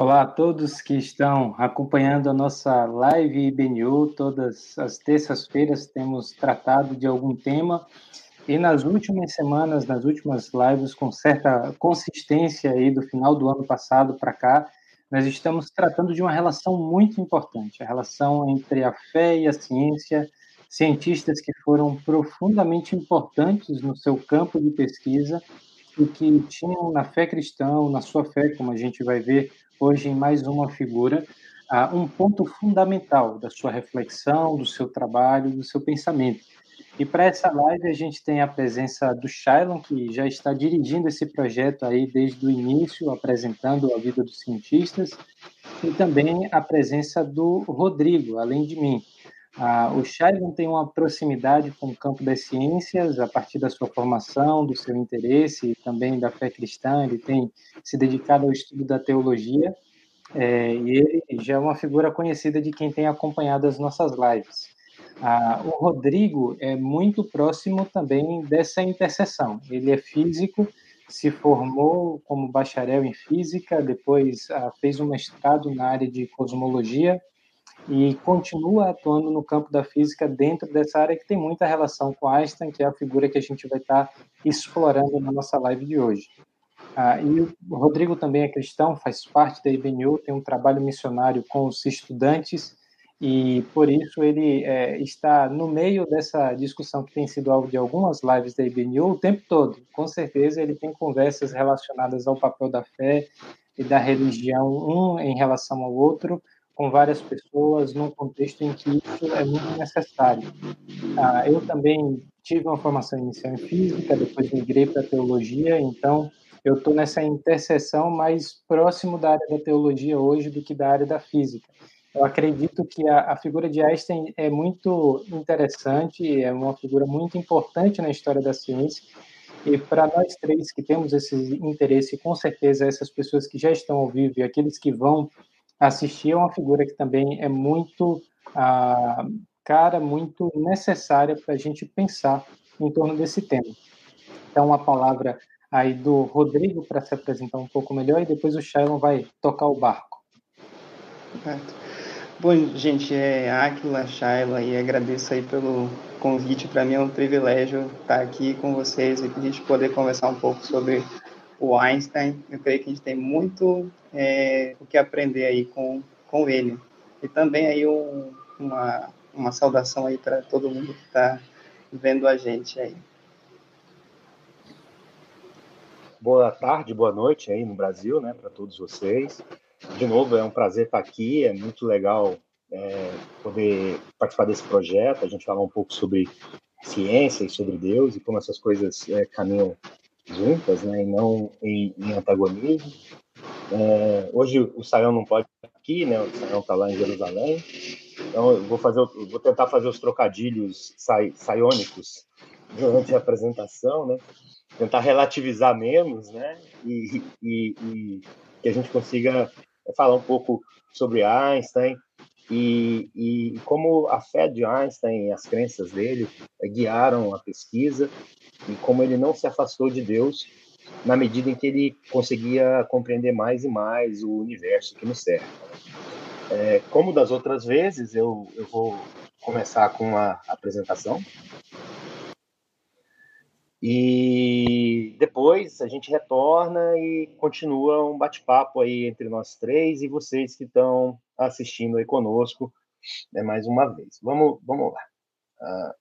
Olá a todos que estão acompanhando a nossa live IBNU. Todas as terças-feiras temos tratado de algum tema e nas últimas semanas, nas últimas lives, com certa consistência aí do final do ano passado para cá, nós estamos tratando de uma relação muito importante, a relação entre a fé e a ciência, cientistas que foram profundamente importantes no seu campo de pesquisa e que tinham na fé cristã, na sua fé, como a gente vai ver hoje em mais uma figura, um ponto fundamental da sua reflexão, do seu trabalho, do seu pensamento. E para essa live a gente tem a presença do Shailon, que já está dirigindo esse projeto aí desde o início, apresentando a vida dos cientistas, e também a presença do Rodrigo, além de mim. Ah, o Shailon tem uma proximidade com o campo das ciências, a partir da sua formação, do seu interesse e também da fé cristã, ele tem se dedicado ao estudo da teologia, é, e ele já é uma figura conhecida de quem tem acompanhado as nossas lives. Ah, o Rodrigo é muito próximo também dessa interseção. Ele é físico, se formou como bacharel em física, depois ah, fez um mestrado na área de cosmologia e continua atuando no campo da física dentro dessa área que tem muita relação com Einstein, que é a figura que a gente vai estar explorando na nossa live de hoje. Ah, e o Rodrigo também é cristão, faz parte da IBNU, tem um trabalho missionário com os estudantes e por isso ele é, está no meio dessa discussão que tem sido alvo de algumas lives da IBNU o tempo todo. Com certeza ele tem conversas relacionadas ao papel da fé e da religião um em relação ao outro, com várias pessoas, num contexto em que isso é muito necessário. Ah, eu também tive uma formação inicial em física, depois migrei para teologia, então eu estou nessa interseção mais próximo da área da teologia hoje do que da área da física. Eu acredito que a, a, figura de Einstein é muito interessante, é uma figura muito importante na história da ciência. E para nós três que temos esse interesse, com certeza essas pessoas que já estão ao vivo e aqueles que vão assistir, é uma figura que também é muito ah, cara, muito necessária para a gente pensar em torno desse tema. Então, a palavra aí do Rodrigo para se apresentar um pouco melhor e depois o Shailon vai tocar o barco. Certo. Bom, gente, é Aquila, Shaila, e agradeço aí pelo convite. Para mim é um privilégio estar aqui com vocês e a gente poder conversar um pouco sobre o Einstein. Eu creio que a gente tem muito é, o que aprender aí com, com ele. E também aí um, uma, uma saudação aí para todo mundo que está vendo a gente aí. Boa tarde, boa noite aí no Brasil, né, para todos vocês de novo, é um prazer estar aqui, é muito legal é, poder participar desse projeto, a gente falar um pouco sobre ciência e sobre Deus e como essas coisas é, caminham juntas, né, e não em, em antagonismo. É, hoje o Sayão não pode estar aqui, né, o Sayão está lá em Jerusalém, então eu vou, fazer, eu vou tentar fazer os trocadilhos sai, saiônicos durante a apresentação, né, tentar relativizar menos, né, e, e, e que a gente consiga falar um pouco sobre Einstein e, e como a fé de Einstein as crenças dele guiaram a pesquisa e como ele não se afastou de Deus na medida em que ele conseguia compreender mais e mais o universo que nos serve. É, como das outras vezes, eu, eu vou começar com a apresentação e depois a gente retorna e continua um bate-papo aí entre nós três e vocês que estão assistindo aí conosco né, mais uma vez. Vamos, vamos lá. Uh,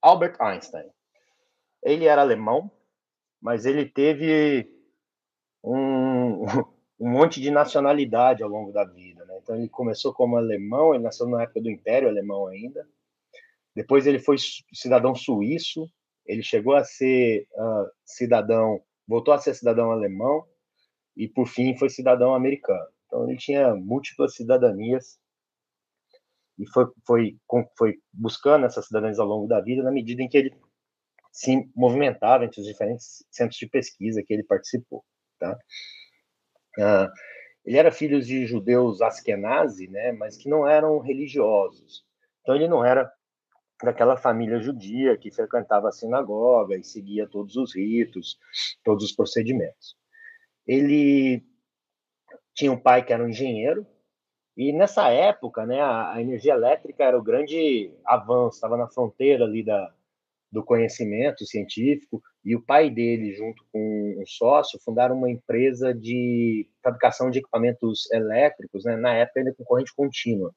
Albert Einstein. Ele era alemão, mas ele teve um, um monte de nacionalidade ao longo da vida. Né? Então ele começou como alemão, ele nasceu na época do Império Alemão ainda. Depois ele foi cidadão suíço, ele chegou a ser uh, cidadão, voltou a ser cidadão alemão e, por fim, foi cidadão americano. Então, ele tinha múltiplas cidadanias e foi, foi, foi buscando essas cidadanias ao longo da vida na medida em que ele se movimentava entre os diferentes centros de pesquisa que ele participou. Tá? Uh, ele era filho de judeus askenazi, né, mas que não eram religiosos. Então ele não era daquela família judia que frequentava a sinagoga e seguia todos os ritos, todos os procedimentos. Ele tinha um pai que era um engenheiro, e nessa época, né, a energia elétrica era o grande avanço, estava na fronteira ali da, do conhecimento científico, e o pai dele, junto com um sócio, fundaram uma empresa de fabricação de equipamentos elétricos, né, na época ainda com corrente contínua,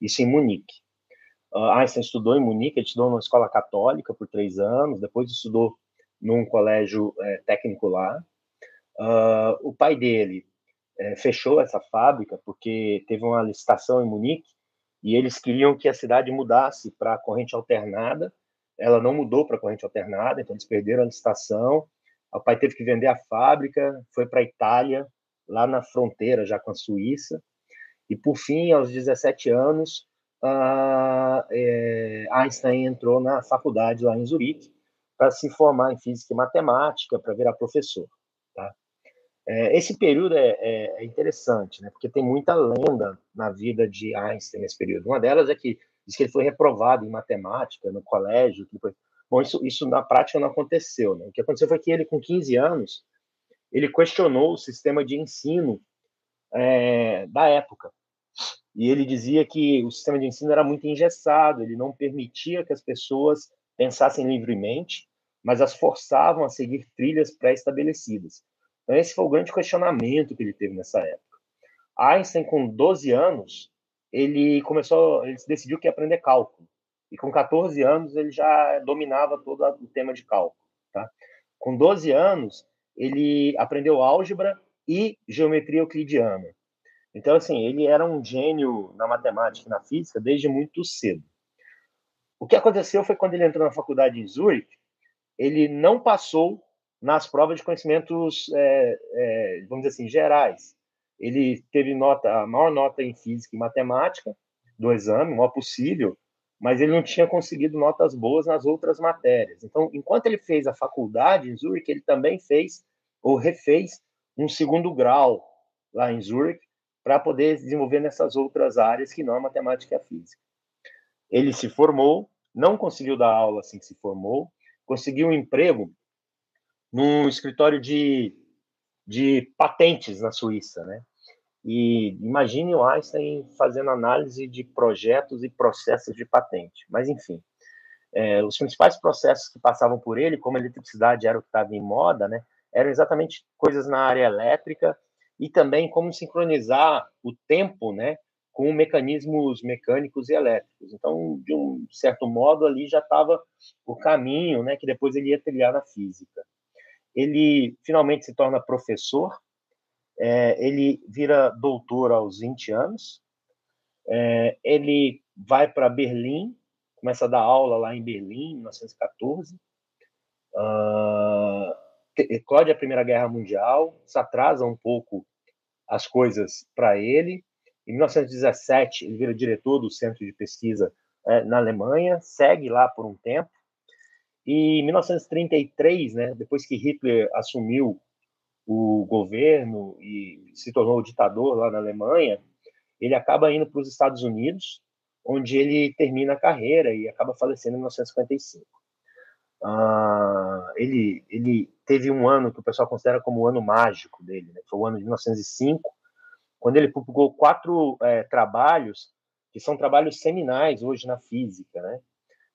isso em Munique. Uh, Einstein estudou em Munique, ele estudou numa escola católica por três anos, depois estudou num colégio é, técnico lá. Uh, o pai dele é, fechou essa fábrica porque teve uma licitação em Munique e eles queriam que a cidade mudasse para corrente alternada. Ela não mudou para corrente alternada, então eles perderam a licitação. O pai teve que vender a fábrica, foi para a Itália, lá na fronteira já com a Suíça. E por fim, aos 17 anos, uh, é, Einstein entrou na faculdade lá em Zurique para se formar em física e matemática, para virar professor. Tá? É, esse período é, é, é, interessante, né? porque tem muita lenda na vida de Einstein nesse período. Uma delas é que diz que ele foi reprovado em matemática no colégio. Depois... Bom, isso, isso na prática não aconteceu. Né? O que aconteceu foi que ele, com 15 anos, ele questionou o sistema de ensino é, da época. E ele dizia que o sistema de ensino era muito engessado, ele não permitia que as pessoas pensassem livremente, mas as forçavam a seguir trilhas pré-estabelecidas. Então, esse foi o grande questionamento que ele teve nessa época. Einstein, com 12 anos, ele começou, ele decidiu que ia aprender cálculo. E com 14 anos, ele já dominava todo o tema de cálculo. Tá? Com 12 anos, ele aprendeu álgebra e geometria euclidiana. Então, assim, ele era um gênio na matemática e na física desde muito cedo. O que aconteceu foi quando ele entrou na faculdade em Zurich, ele não passou nas provas de conhecimentos, é, é, vamos dizer assim, gerais. Ele teve nota, a maior nota em física e matemática do exame, o maior possível, mas ele não tinha conseguido notas boas nas outras matérias. Então, enquanto ele fez a faculdade em Zurich, ele também fez ou refez um segundo grau lá em Zurich para poder desenvolver nessas outras áreas que não a matemática e a física. Ele se formou, não conseguiu dar aula assim que se formou, conseguiu um emprego num escritório de, de patentes na Suíça, né? E imagine o Einstein fazendo análise de projetos e processos de patente. Mas, enfim, é, os principais processos que passavam por ele, como a eletricidade era o que estava em moda, né, eram exatamente coisas na área elétrica e também como sincronizar o tempo né, com mecanismos mecânicos e elétricos. Então, de um certo modo, ali já estava o caminho né, que depois ele ia trilhar na física ele finalmente se torna professor, é, ele vira doutor aos 20 anos, é, ele vai para Berlim, começa a dar aula lá em Berlim, em 1914, uh, eclode a Primeira Guerra Mundial, se atrasa um pouco as coisas para ele. Em 1917, ele vira diretor do centro de pesquisa é, na Alemanha, segue lá por um tempo, e em 1933, né, depois que Hitler assumiu o governo e se tornou ditador lá na Alemanha, ele acaba indo para os Estados Unidos, onde ele termina a carreira e acaba falecendo em 1955. Ah, ele, ele teve um ano que o pessoal considera como o ano mágico dele, né? foi o ano de 1905, quando ele publicou quatro é, trabalhos que são trabalhos seminais hoje na física, né?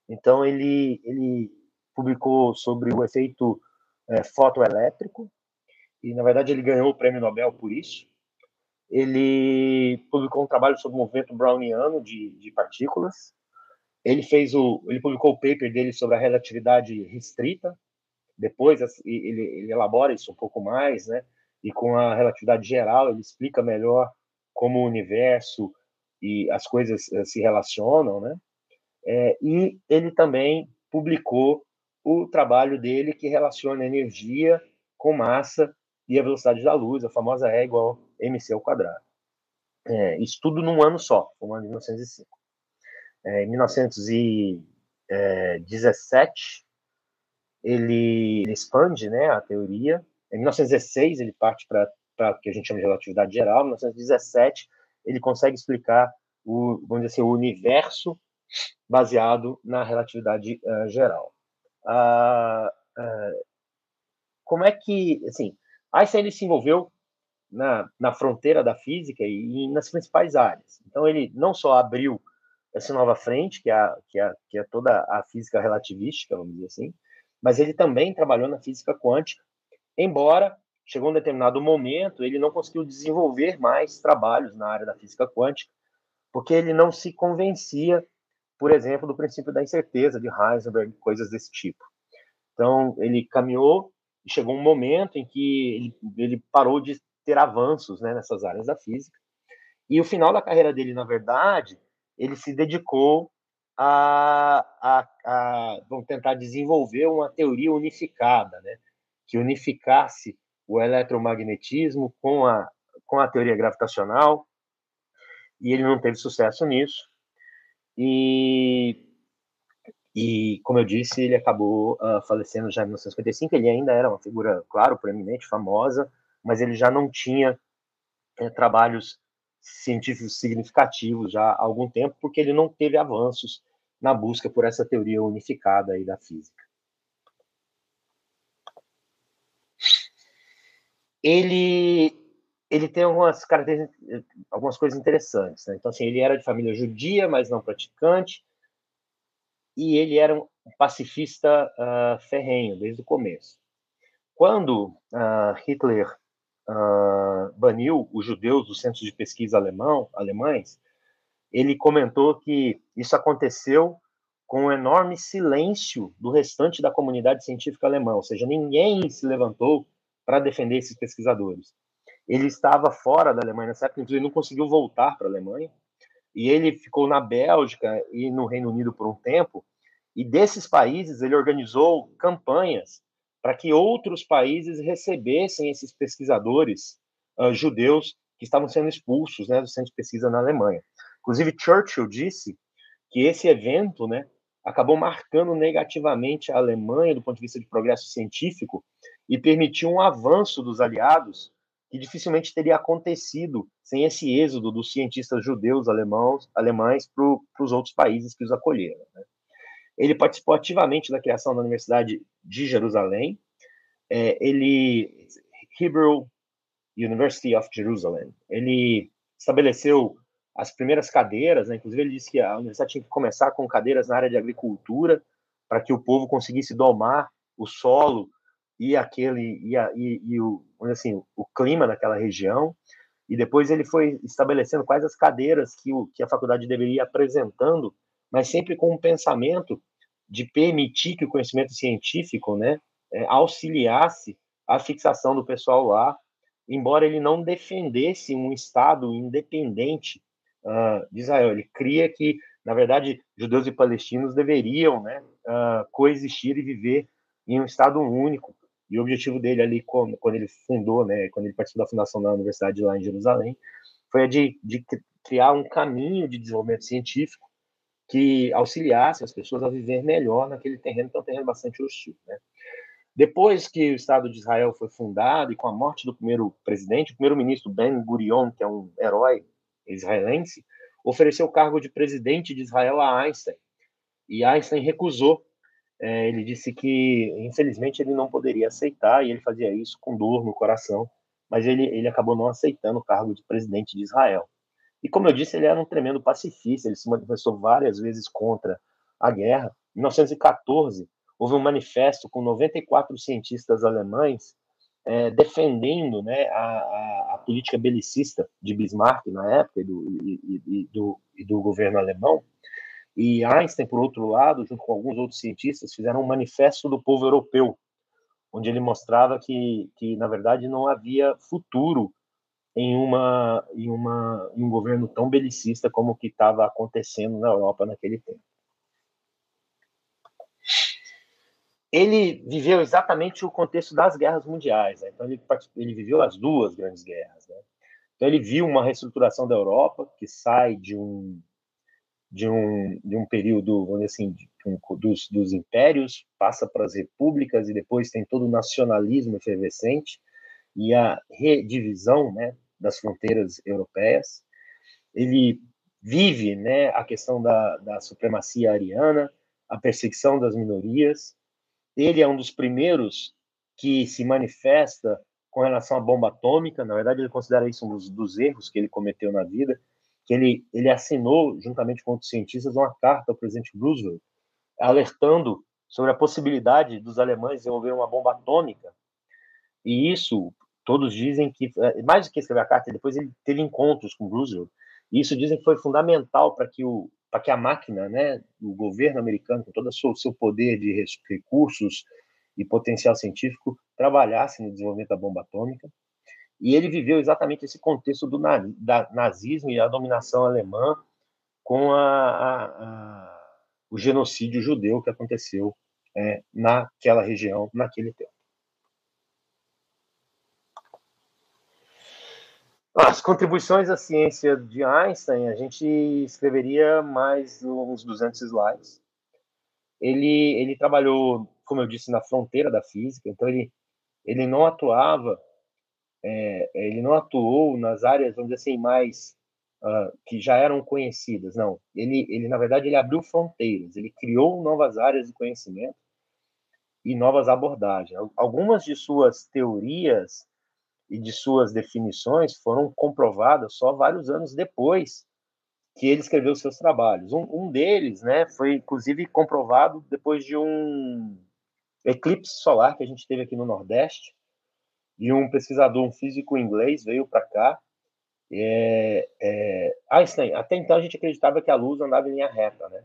Então ele ele publicou sobre o efeito é, fotoelétrico, e na verdade ele ganhou o prêmio Nobel por isso. Ele publicou um trabalho sobre o movimento browniano de, de partículas. Ele fez o, ele publicou o paper dele sobre a relatividade restrita. Depois ele, ele elabora isso um pouco mais, né? E com a relatividade geral ele explica melhor como o universo e as coisas eh, se relacionam, né? É, e ele também publicou o trabalho dele que relaciona energia com massa e a velocidade da luz, a famosa E igual mc ao quadrado. É, isso tudo num ano só, no ano de 1905. É, em 1917, ele, ele expande né, a teoria. Em 1916, ele parte para o que a gente chama de relatividade geral. Em 1917, ele consegue explicar o, vamos dizer assim, o universo baseado na relatividade uh, geral. Uh, como é que, assim, Einstein se envolveu na, na fronteira da física e, e, nas principais áreas. Então, ele não só abriu essa nova frente, que é, que, é, que é toda a física relativística, vamos dizer assim, mas ele também trabalhou na física quântica, embora chegou um determinado momento, ele não conseguiu desenvolver mais trabalhos na área da física quântica, porque ele não se convencia, por exemplo, do princípio da incerteza de Heisenberg, coisas desse tipo. Então, ele caminhou e chegou um momento em que ele, ele parou de ter avanços né, nessas áreas da física. E o final da carreira dele, na verdade, ele se dedicou a, a, a vamos tentar desenvolver uma teoria unificada, né, que unificasse o eletromagnetismo com a, com a teoria gravitacional, e ele não teve sucesso nisso. E, e como eu disse, ele acabou uh, falecendo já em 1955. Ele ainda era uma figura, claro, proeminente, famosa, mas ele já não tinha é, trabalhos científicos significativos já há algum tempo, porque ele não teve avanços na busca por essa teoria unificada aí da física. Ele ele tem algumas características, algumas coisas interessantes. Né? Então, assim, ele era de família judia, mas não praticante, e ele era um pacifista uh, ferrenho desde o começo. Quando uh, Hitler uh, baniu os judeus dos centros de pesquisa alemão, alemães, ele comentou que isso aconteceu com um enorme silêncio do restante da comunidade científica alemã, ou seja, ninguém se levantou para defender esses pesquisadores. Ele estava fora da Alemanha nessa época, inclusive não conseguiu voltar para a Alemanha, e ele ficou na Bélgica e no Reino Unido por um tempo, e desses países ele organizou campanhas para que outros países recebessem esses pesquisadores uh, judeus que estavam sendo expulsos né, do centro de pesquisa na Alemanha. Inclusive, Churchill disse que esse evento né, acabou marcando negativamente a Alemanha do ponto de vista de progresso científico e permitiu um avanço dos aliados que dificilmente teria acontecido sem esse êxodo dos cientistas judeus alemãos, alemães para os outros países que os acolheram. Né? Ele participou ativamente da criação da Universidade de Jerusalém. É, ele Hebrew University of Jerusalem. Ele estabeleceu as primeiras cadeiras, né? inclusive ele disse que a universidade tinha que começar com cadeiras na área de agricultura para que o povo conseguisse domar o solo e aquele e, a, e, e o assim o clima daquela região e depois ele foi estabelecendo quais as cadeiras que, o, que a faculdade deveria ir apresentando mas sempre com um pensamento de permitir que o conhecimento científico né, é, auxiliasse a fixação do pessoal lá, embora ele não defendesse um Estado independente uh, de Israel. Ele cria que, na verdade, judeus e palestinos deveriam né, uh, coexistir e viver em um Estado único. E o objetivo dele ali, quando, ele fundou, né, quando ele participou da fundação da universidade lá em Jerusalém, foi a de, de criar um caminho de desenvolvimento científico que auxiliasse as pessoas a viver melhor naquele terreno, que é um terreno bastante hostil. Né? Depois que o Estado de Israel foi fundado e com a morte do primeiro presidente, o primeiro-ministro Ben Gurion, que é um herói israelense, ofereceu o cargo de presidente de Israel a Einstein. E Einstein recusou. É, ele disse que, infelizmente, ele não poderia aceitar, e ele fazia isso com dor no coração, mas ele, ele acabou não aceitando o cargo de presidente de Israel. E como eu disse, ele era um tremendo pacifista, ele se manifestou várias vezes contra a guerra. Em 1914, houve um manifesto com 94 cientistas alemães é, defendendo né, a, a, política belicista de Bismarck na época e do, e, e, do, e do governo alemão. E Einstein, por outro lado, junto com alguns outros cientistas, fizeram um manifesto do povo europeu, onde ele mostrava que, que na verdade, não havia futuro em uma em uma em um governo tão belicista como o que estava acontecendo na Europa naquele tempo. Ele viveu exatamente o contexto das guerras mundiais, né? então ele, ele viveu as duas grandes guerras. Né? Então ele viu uma reestruturação da Europa que sai de um de um, de um período, vamos assim, de, um, dos, dos impérios, passa para as repúblicas e depois tem todo o nacionalismo efervescente e a redivisão né, das fronteiras europeias. Ele vive né, a questão da, da supremacia ariana, a perseguição das minorias. Ele é um dos primeiros que se manifesta com relação à bomba atômica. Na verdade, ele considera isso um dos, dos erros que ele cometeu na vida, que ele, ele assinou, juntamente com outros cientistas, uma carta ao presidente Roosevelt, alertando sobre a possibilidade dos alemães desenvolverem uma bomba atômica. E isso, todos dizem que, é, mais do que escrever a carta, depois ele teve encontros com Roosevelt, e isso dizem que foi fundamental para que o para que a máquina, né, o governo americano, com todo o seu, seu poder de recursos e potencial científico, trabalhasse no desenvolvimento da bomba atômica. E ele viveu exatamente esse contexto do nazismo e a dominação alemã com a, a, a, o genocídio judeu que aconteceu é, naquela região, naquele tempo. As contribuições à ciência de Einstein, a gente escreveria mais uns 200 slides. Ele, ele trabalhou, como eu disse, na fronteira da física, então ele, ele não atuava, é, ele não atuou nas áreas, vamos dizer assim, mais uh, que já eram conhecidas, não. Ele, ele, na verdade, ele abriu fronteiras, ele criou novas áreas de conhecimento e novas abordagens. Algumas de suas teorias e de suas definições foram comprovadas só vários anos depois que ele escreveu seus trabalhos. Um, um deles, né, foi inclusive comprovado depois de um eclipse solar que a gente teve aqui no Nordeste, e um pesquisador, um físico inglês, veio para cá. É, é, Einstein, até então a gente acreditava que a luz andava em linha reta, né?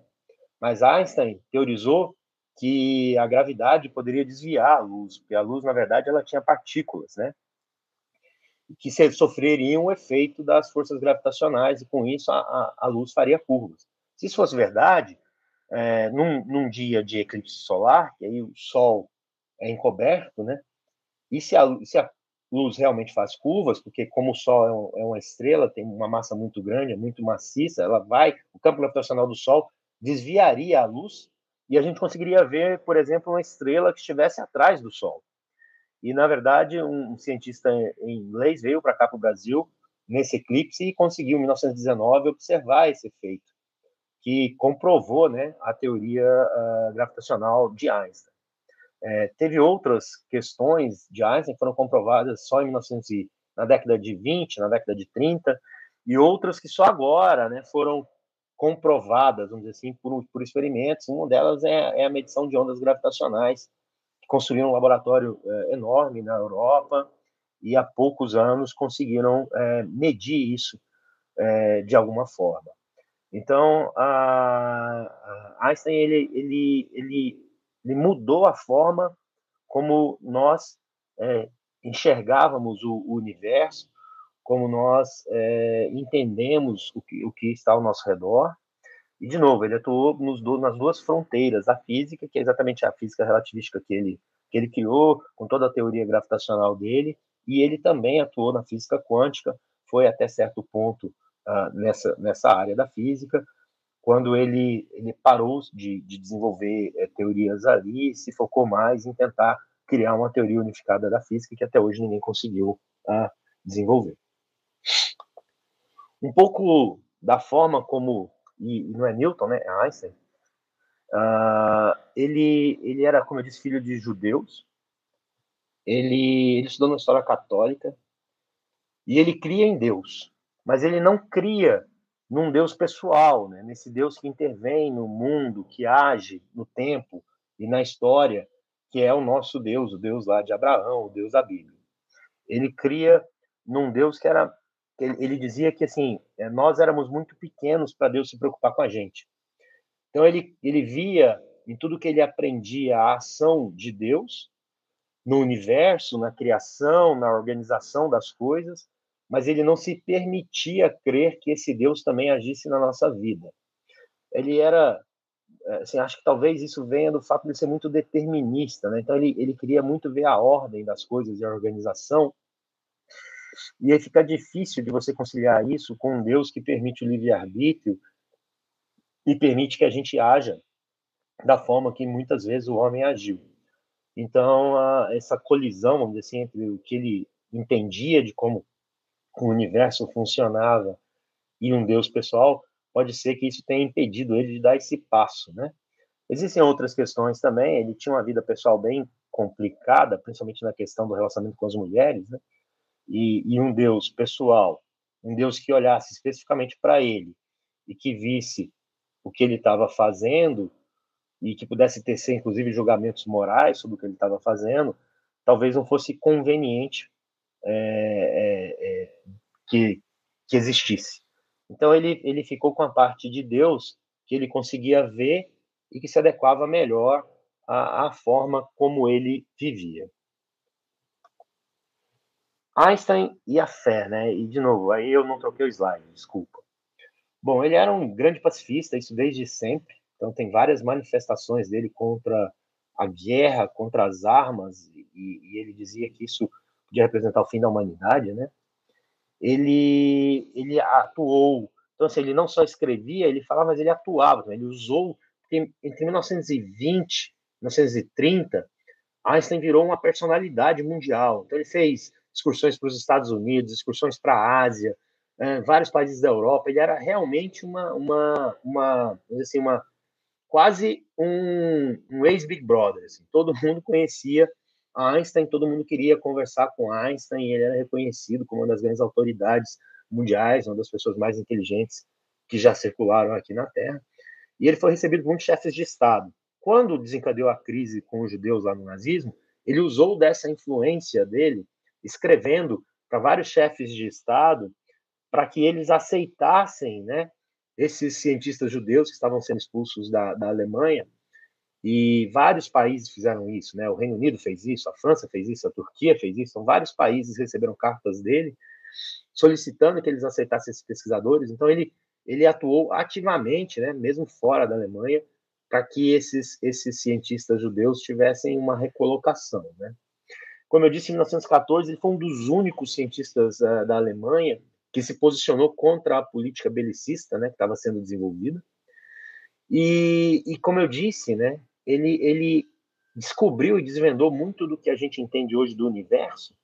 Mas Einstein teorizou que a gravidade poderia desviar a luz, porque a luz, na verdade, ela tinha partículas, né? que sofreriam o efeito das forças gravitacionais e com isso a, a, a luz faria curvas. Se isso fosse verdade, é, num, num, dia de eclipse solar, que aí o Sol é encoberto, né? E se a, se a luz realmente faz curvas, porque como o Sol é, um, é, uma estrela, tem uma massa muito grande, é muito maciça, ela vai, o campo gravitacional do Sol desviaria a luz e a gente conseguiria ver, por exemplo, uma estrela que estivesse atrás do Sol. E, na verdade, um, cientista em inglês veio para cá, para o Brasil, nesse eclipse, e conseguiu, em 1919, observar esse efeito, que comprovou né, a teoria uh, gravitacional de Einstein. É, teve outras questões de Einstein que foram comprovadas só em 1900 na década de 20, na década de 30, e outras que só agora né, foram comprovadas, vamos dizer assim, por, por experimentos. Uma delas é, é a medição de ondas gravitacionais, construíram um laboratório é, enorme na Europa e há poucos anos conseguiram é, medir isso de alguma forma. Então, a, a Einstein ele, ele, ele, ele, mudou a forma como nós é, enxergávamos o, o, universo, como nós é, entendemos o que, o que está ao nosso redor, e, de novo, ele atuou nos, nas duas fronteiras da física, que é exatamente a física relativística que ele, que ele criou, com toda a teoria gravitacional dele, e ele também atuou na física quântica, foi até certo ponto uh, nessa, nessa área da física, quando ele, ele parou de, de desenvolver é, teorias ali e se focou mais em tentar criar uma teoria unificada da física que até hoje ninguém conseguiu uh, desenvolver. Um pouco da forma como e, não é Newton, né? É Einstein. Uh, ele, ele era, como eu disse, filho de judeus. Ele, ele estudou na história católica e ele cria em Deus, mas ele não cria num Deus pessoal, né? nesse Deus que intervém no mundo, que age no tempo e na história, que é o nosso Deus, o Deus lá de Abraão, o Deus da Bíblia. Ele cria num Deus que era ele, dizia que assim é, nós éramos muito pequenos para Deus se preocupar com a gente. Então ele ele via em tudo que ele aprendia a ação de Deus no universo, na criação, na organização das coisas, mas ele não se permitia crer que esse Deus também agisse na nossa vida. Ele era, assim, acho que talvez isso venha do fato de ser muito determinista, né? Então ele, ele queria muito ver a ordem das coisas e a organização, e aí fica difícil de você conciliar isso com um Deus que permite o livre-arbítrio e permite que a gente haja da forma que muitas vezes o homem agiu. Então, essa colisão, vamos dizer assim, entre o que ele entendia de como o universo funcionava e um Deus pessoal, pode ser que isso tenha impedido ele de dar esse passo, né? Existem outras questões também. Ele tinha uma vida pessoal bem complicada, principalmente na questão do relacionamento com as mulheres, né? E, e um Deus pessoal, um Deus que olhasse especificamente para ele e que visse o que ele estava fazendo e que pudesse tecer, inclusive, julgamentos morais sobre o que ele estava fazendo, talvez não fosse conveniente é, é, é, que, que existisse. Então, ele, ele ficou com a parte de Deus que ele conseguia ver e que se adequava melhor à, à forma como ele vivia. Einstein e a fé, né? E de novo, aí eu não troquei o slide, desculpa. Bom, ele era um grande pacifista, isso desde sempre. Então tem várias manifestações dele contra a guerra, contra as armas, e, e ele dizia que isso podia representar o fim da humanidade, né? Ele ele atuou, então assim, ele não só escrevia, ele falava, mas ele atuava, ele usou entre 1920 1930, Einstein virou uma personalidade mundial. Então ele fez excursões para os Estados Unidos, excursões para a Ásia, é, vários países da Europa. Ele era realmente uma, uma, uma, assim, uma quase um, um ex-Big Brother. Assim. Todo mundo conhecia Einstein, todo mundo queria conversar com Einstein. ele era reconhecido como uma das grandes autoridades mundiais, uma das pessoas mais inteligentes que já circularam aqui na Terra. E ele foi recebido por muitos chefes de Estado. Quando desencadeou a crise com os judeus lá no nazismo, ele usou dessa influência dele escrevendo para vários chefes de Estado para que eles aceitassem né, esses cientistas judeus que estavam sendo expulsos da, da Alemanha. E vários países fizeram isso, né? O Reino Unido fez isso, a França fez isso, a Turquia fez isso. Então, vários países receberam cartas dele solicitando que eles aceitassem esses pesquisadores. Então, ele, ele atuou ativamente, né, mesmo fora da Alemanha, para que esses, esses cientistas judeus tivessem uma recolocação, né? Como eu disse, em 1914, ele foi um dos únicos cientistas uh, da Alemanha que se posicionou contra a política belicista né, que estava sendo desenvolvida. E, e, como eu disse, né, ele, ele descobriu e desvendou muito do que a gente entende hoje do universo,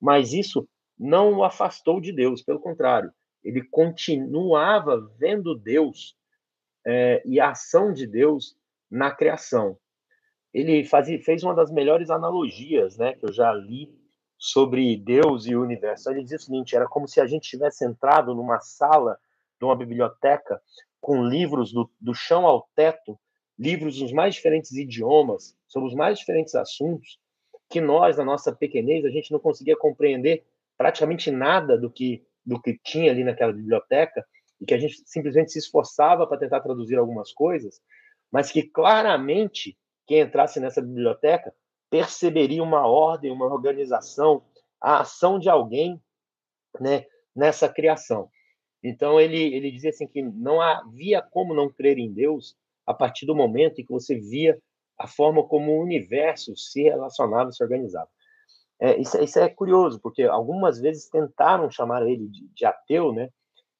mas isso não o afastou de Deus, pelo contrário, ele continuava vendo Deus é, e a ação de Deus na criação ele fez uma das melhores analogias né, que eu já li sobre Deus e o universo. Ele dizia o seguinte: era como se a gente tivesse entrado numa sala de uma biblioteca com livros do, do chão ao teto, livros dos mais diferentes idiomas, sobre os mais diferentes assuntos, que nós, na nossa pequenez, a gente não conseguia compreender praticamente nada do que, do que tinha ali naquela biblioteca, e que a gente simplesmente se esforçava para tentar traduzir algumas coisas, mas que claramente quem entrasse nessa biblioteca perceberia uma ordem, uma organização, a ação de alguém né, nessa criação. Então ele, ele dizia assim que não havia como não crer em Deus a partir do momento em que você via a forma como o universo se relacionava, se organizava. É, isso, isso, é curioso, porque algumas vezes tentaram chamar ele de, de ateu, né?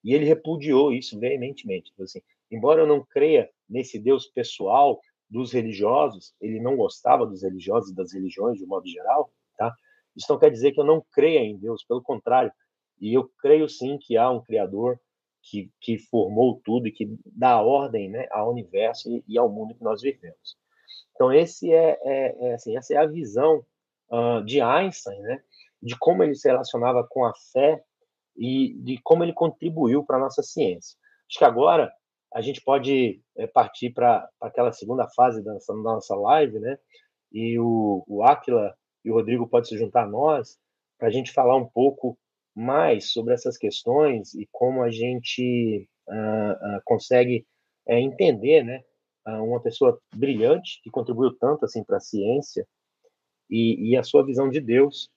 E ele repudiou isso veementemente. Assim, embora eu não creia nesse Deus pessoal, dos religiosos, ele não gostava dos religiosos e das religiões de um modo geral, tá? Isso não quer dizer que eu não creia em Deus, pelo contrário. E eu creio sim que há um Criador que, que formou tudo e que dá ordem né, ao universo e, e ao mundo que nós vivemos. Então, esse é, é, é assim, essa é a visão uh, de Einstein, né, de como ele se relacionava com a fé e de como ele contribuiu para a nossa ciência. Acho que agora a gente pode é, partir para aquela segunda fase da nossa, da nossa live, né? E o, o Aquila e o Rodrigo podem se juntar a nós para a gente falar um pouco mais sobre essas questões e como a gente uh, uh, consegue uh, entender, né? uma pessoa brilhante que contribuiu tanto assim para a ciência e, e, a sua visão de Deus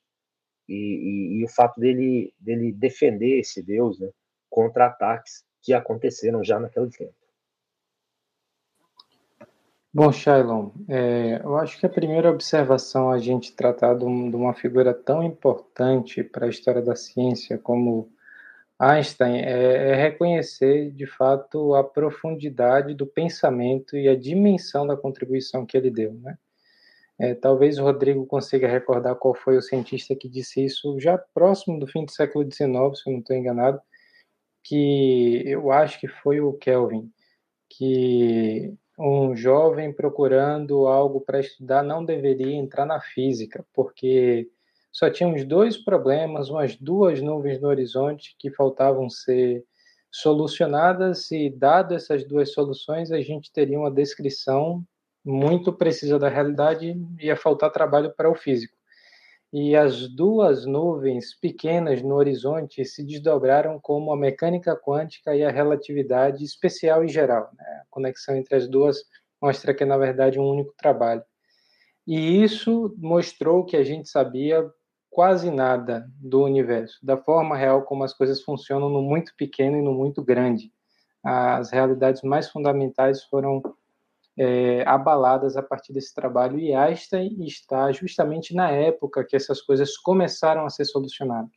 e, e, e, o fato dele dele defender esse Deus né, contra ataques que aconteceram já naquele tempo. Bom, Shailon, é, eu acho que a primeira observação a gente tratar de, um, de uma figura tão importante para a história da ciência como Einstein é, é, reconhecer de fato a profundidade do pensamento e a dimensão da contribuição que ele deu, né? É, talvez o Rodrigo consiga recordar qual foi o cientista que disse isso já próximo do fim do século XIX, se eu não estou enganado, que eu acho que foi o Kelvin, que um jovem procurando algo para estudar não deveria entrar na física, porque só tínhamos dois problemas, umas duas nuvens no horizonte que faltavam ser solucionadas, e dado essas duas soluções, a gente teria uma descrição muito precisa da realidade e ia faltar trabalho para o físico. E as duas nuvens pequenas no horizonte se desdobraram como a mecânica quântica e a relatividade especial e geral. Né? A conexão entre as duas mostra que é, na verdade, um único trabalho. E isso mostrou que a gente sabia quase nada do universo, da forma real como as coisas funcionam no muito pequeno e no muito grande. As realidades mais fundamentais foram é, abaladas a partir desse trabalho e Einstein está justamente na época que essas coisas começaram a ser solucionadas.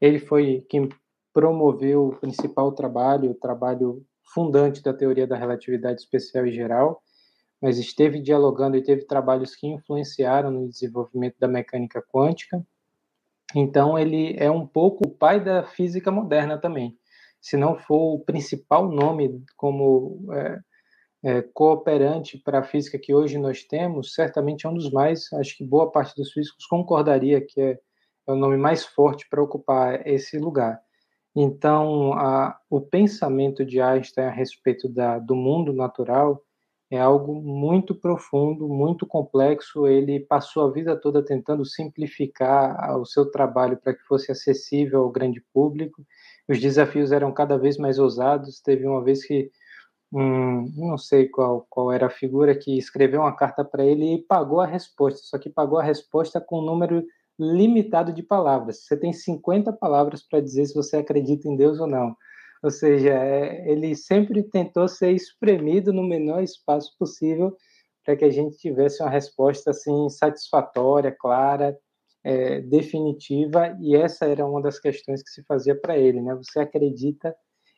Ele foi quem promoveu o principal trabalho, o trabalho fundante da teoria da relatividade especial e geral, mas esteve dialogando e teve trabalhos que influenciaram no desenvolvimento da mecânica quântica. Então, ele é um pouco o pai da física moderna também. Se não for o principal nome como é, é, cooperante para a física que hoje nós temos, certamente é um dos mais, acho que boa parte dos físicos concordaria que é, é o nome mais forte para ocupar esse lugar. Então, a, o pensamento de Einstein a respeito da, do mundo natural é algo muito profundo, muito complexo. Ele passou a vida toda tentando simplificar o seu trabalho para que fosse acessível ao grande público. Os desafios eram cada vez mais ousados. Teve uma vez que um, não sei qual, qual era a figura que escreveu uma carta para ele e pagou a resposta, só que pagou a resposta com um número limitado de palavras. Você tem 50 palavras para dizer se você acredita em Deus ou não. Ou seja, é, ele sempre tentou ser espremido no menor espaço possível para que a gente tivesse uma resposta assim satisfatória, clara, é, definitiva. E essa era uma das questões que se fazia para ele, né? Você acredita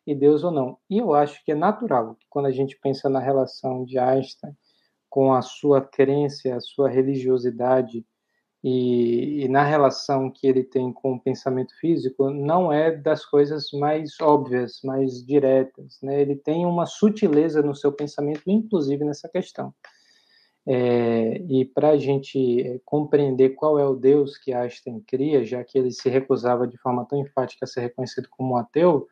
em Deus ou não? E eu acho que é natural que quando a gente pensa na relação de Einstein com a sua crença, a sua religiosidade e, e, na relação que ele tem com o pensamento físico, não é das coisas mais óbvias, mais diretas. Né? Ele tem uma sutileza no seu pensamento, inclusive nessa questão. É, e para a gente é, compreender qual é o Deus que Einstein cria, já que ele se recusava de forma tão enfática a ser reconhecido como um ateu,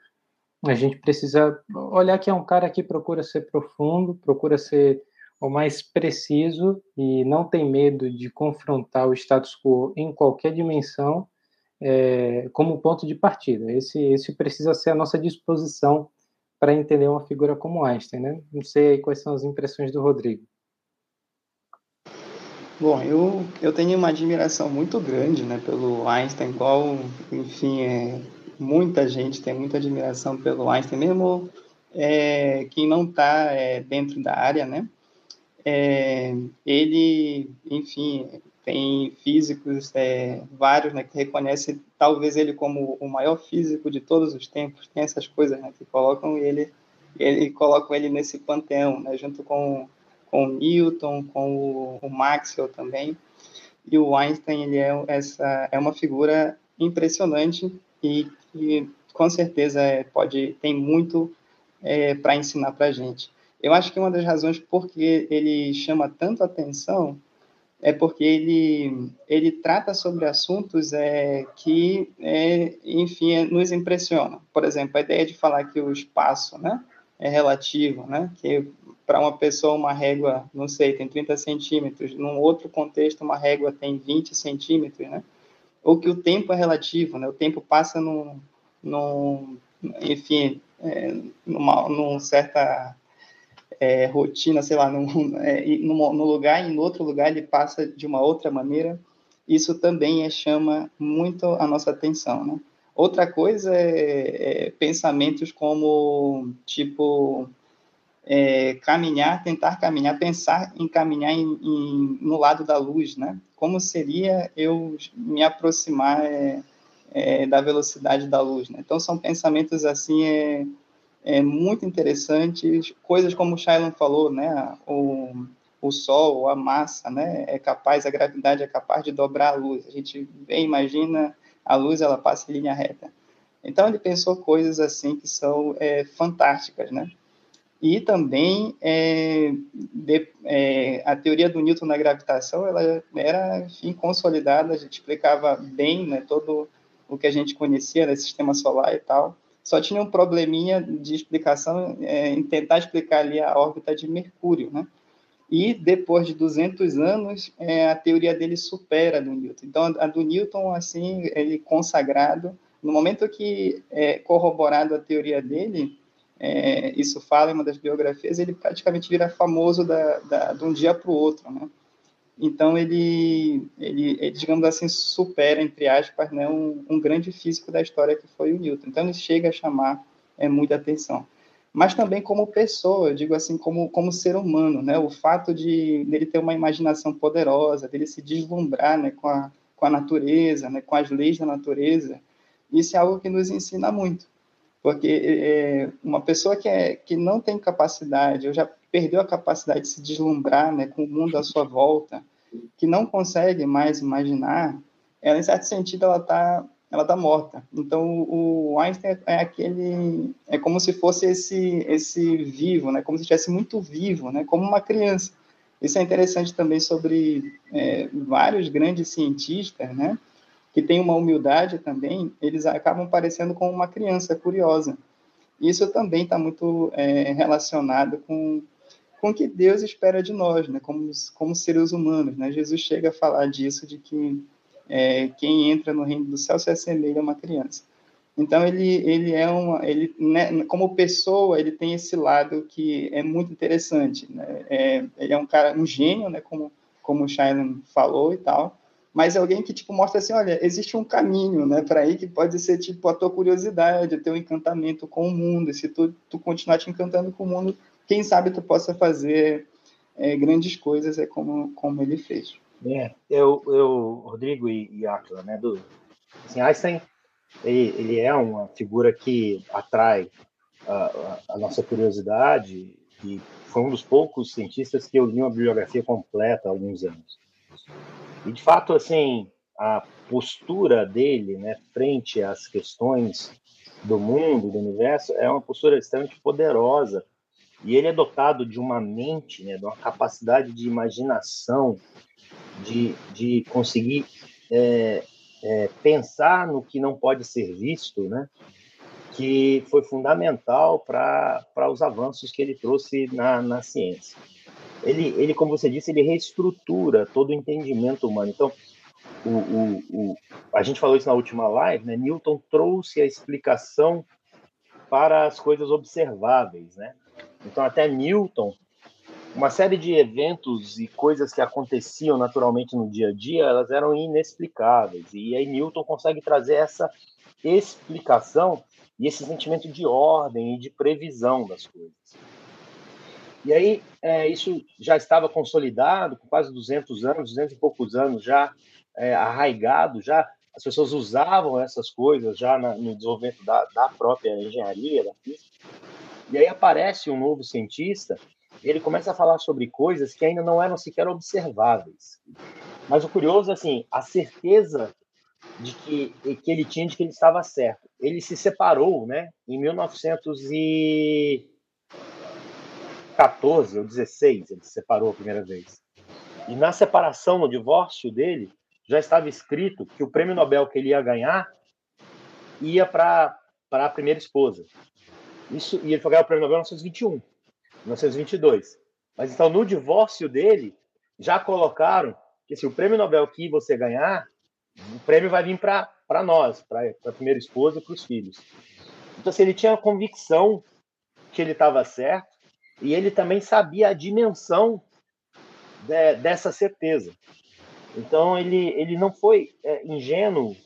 a gente precisa olhar que é um cara que procura ser profundo, procura ser o mais preciso e não tem medo de confrontar o status quo em qualquer dimensão é, como ponto de partida. Esse, esse precisa ser a nossa disposição para entender uma figura como Einstein, né? Não sei quais são as impressões do Rodrigo. Bom, eu, eu tenho uma admiração muito grande né, pelo Einstein, igual, enfim, é, muita gente tem muita admiração pelo Einstein, mesmo é, quem não está é, dentro da área, né? É, ele, enfim, tem físicos é, vários né, que reconhecem talvez ele como o maior físico de todos os tempos. Tem essas coisas né, que colocam ele, ele colocam ele nesse panteão, né, junto com, com Newton, com o, o Maxwell também. E o Einstein ele é essa é uma figura impressionante e que com certeza é, pode tem muito é, para ensinar para a gente. Eu acho que uma das razões por que ele chama tanto atenção é porque ele, ele trata sobre assuntos é, que, é, enfim, é, nos impressionam. Por exemplo, a ideia de falar que o espaço né, é relativo, né, que para uma pessoa uma régua, não sei, tem 30 centímetros, num outro contexto uma régua tem 20 centímetros, né, ou que o tempo é relativo, né, o tempo passa num, num enfim, é, numa, numa certa é, rotina, sei lá, num, é, num, num lugar e em outro lugar ele passa de uma outra maneira, isso também é, chama muito a nossa atenção, né? Outra coisa é, é pensamentos como, tipo, é, caminhar, tentar caminhar, pensar em caminhar em, em, no lado da luz, né? Como seria eu me aproximar é, é, da velocidade da luz, né? Então, são pensamentos, assim, é, é, muito interessantes, coisas como o Shailon falou, né, o, o Sol, a massa, né, é capaz, a gravidade é capaz de dobrar a luz. A gente vê, imagina, a luz ela passa em linha reta. Então ele pensou coisas assim que são é, fantásticas, né? E também é, de, é, a teoria do Newton na gravitação ela era enfim, consolidada, a gente explicava bem né, todo o que a gente conhecia do sistema solar e tal. Só tinha um probleminha de explicação é, em tentar explicar ali a órbita de Mercúrio, né? E depois de 200 anos, é, a teoria dele supera a do Newton. Então, a do Newton, assim, ele consagrado, no momento que é corroborado a teoria dele, é, isso fala em uma das biografias, ele praticamente vira famoso da, da de um dia para o outro, né? Então, ele, ele, ele, digamos assim, supera, entre aspas, né, um, um, grande físico da história que foi o Newton. Então, ele chega a chamar é, muita atenção mas também como pessoa, eu digo assim, como, como ser humano, né? O fato de dele ter uma imaginação poderosa, dele se deslumbrar, né, com a, com a natureza, né, com as leis da natureza, isso é algo que nos ensina muito, porque é, uma pessoa que, é, que não tem capacidade, ou já perdeu a capacidade de se deslumbrar, né, com o mundo à sua volta, que não consegue mais imaginar, ela, em certo sentido, ela está ela está morta. Então o Einstein é aquele, é como se fosse esse esse vivo, né? Como se estivesse muito vivo, né? Como uma criança. Isso é interessante também sobre é, vários grandes cientistas, né? Que têm uma humildade também, eles acabam parecendo como uma criança curiosa. Isso também está muito é, relacionado com com o que Deus espera de nós, né? Como como seres humanos, né? Jesus chega a falar disso de que é, quem entra no reino do céu se assemelha a uma criança. Então ele ele é uma ele né, como pessoa ele tem esse lado que é muito interessante. Né? É, ele é um cara um gênio, né? Como como o Shailen falou e tal. Mas é alguém que tipo mostra assim, olha, existe um caminho, né, para ir que pode ser tipo a tua curiosidade, o teu encantamento com o mundo. E se tu, tu continuar te encantando com o mundo, quem sabe tu possa fazer é, grandes coisas, é como como ele fez. É, eu, eu Rodrigo e, e né, do, assim, Einstein, ele, ele é uma figura que atrai a, a, nossa curiosidade e foi um dos poucos cientistas que eu li uma bibliografia completa há alguns anos. E, de fato, assim, a postura dele, né, frente às questões do mundo, do universo, é uma postura extremamente poderosa. E ele é dotado de uma mente, né, de uma capacidade de imaginação de, de conseguir é, é, pensar no que não pode ser visto, né? que foi fundamental para os avanços que ele trouxe na, na ciência. Ele, ele, como você disse, ele reestrutura todo o entendimento humano. Então, o, o, o, a gente falou isso na última live, né? Newton trouxe a explicação para as coisas observáveis, né? Então, até Newton uma série de eventos e coisas que aconteciam naturalmente no dia a dia, elas eram inexplicáveis. E aí Newton consegue trazer essa explicação e esse sentimento de ordem e de previsão das coisas. E aí é, isso já estava consolidado, com quase 200 anos, 200 e poucos anos já é, arraigado, já as pessoas usavam essas coisas já na, no desenvolvimento da, da própria engenharia, da física. E aí aparece um novo cientista ele começa a falar sobre coisas que ainda não eram sequer observáveis. Mas o curioso, assim, a certeza de que, que ele tinha de que ele estava certo. Ele se separou, né, em 1914 ou 16, ele se separou a primeira vez. E na separação, no divórcio dele, já estava escrito que o prêmio Nobel que ele ia ganhar ia para a primeira esposa. Isso, e ele foi ganhar o prêmio Nobel em 1921. 1922. Mas então, no divórcio dele, já colocaram que se o prêmio Nobel que você ganhar, o prêmio vai vir para nós, para a primeira esposa e para os filhos. Então, assim, ele tinha a convicção que ele estava certo e ele também sabia a dimensão de, dessa certeza. Então, ele, ele não foi é, ingênuo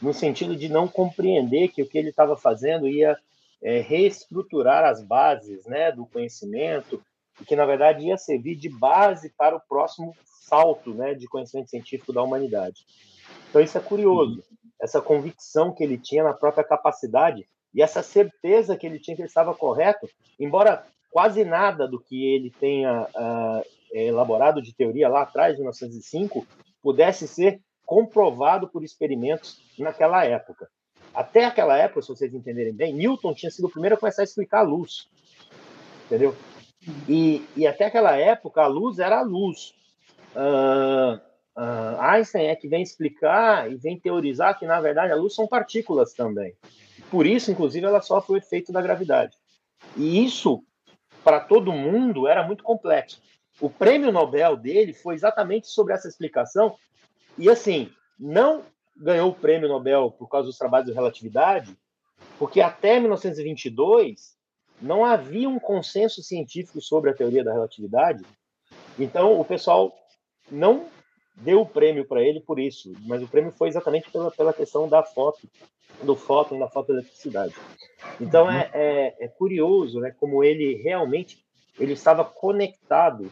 no sentido de não compreender que o que ele estava fazendo ia é, reestruturar as bases né, do conhecimento, e que, na verdade, ia servir de base para o próximo salto né, de conhecimento científico da humanidade. Então, isso é curioso, essa convicção que ele tinha na própria capacidade e essa certeza que ele tinha que ele estava correto, embora quase nada do que ele tenha uh, elaborado de teoria lá atrás, em 1905, pudesse ser comprovado por experimentos naquela época. Até aquela época, se vocês entenderem bem, Newton tinha sido o primeiro a começar a explicar a luz. Entendeu? E, e até aquela época, a luz era a luz. Uh, uh, Einstein é que vem explicar e vem teorizar que, na verdade, a luz são partículas também. Por isso, inclusive, ela sofre o efeito da gravidade. E isso, para todo mundo, era muito complexo. O prêmio Nobel dele foi exatamente sobre essa explicação. E, assim, não ganhou o prêmio Nobel por causa dos trabalhos de relatividade, porque até 1922 não havia um consenso científico sobre a teoria da relatividade. Então, o pessoal não deu o prêmio para ele por isso, mas o prêmio foi exatamente pela, pela questão da foto, do fóton, da fotoeletricidade. Então, é, é, é curioso né, como ele realmente ele estava conectado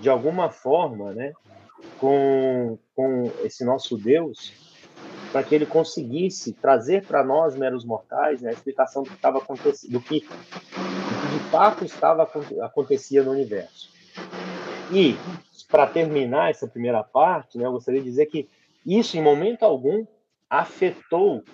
de alguma forma né, com, com esse nosso Deus para que ele conseguisse trazer para nós, meros mortais, né, a explicação do que estava acontecendo, do que, do que de fato estava acontecia no universo. E para terminar essa primeira parte, né, eu gostaria de dizer que isso, em momento algum, afetou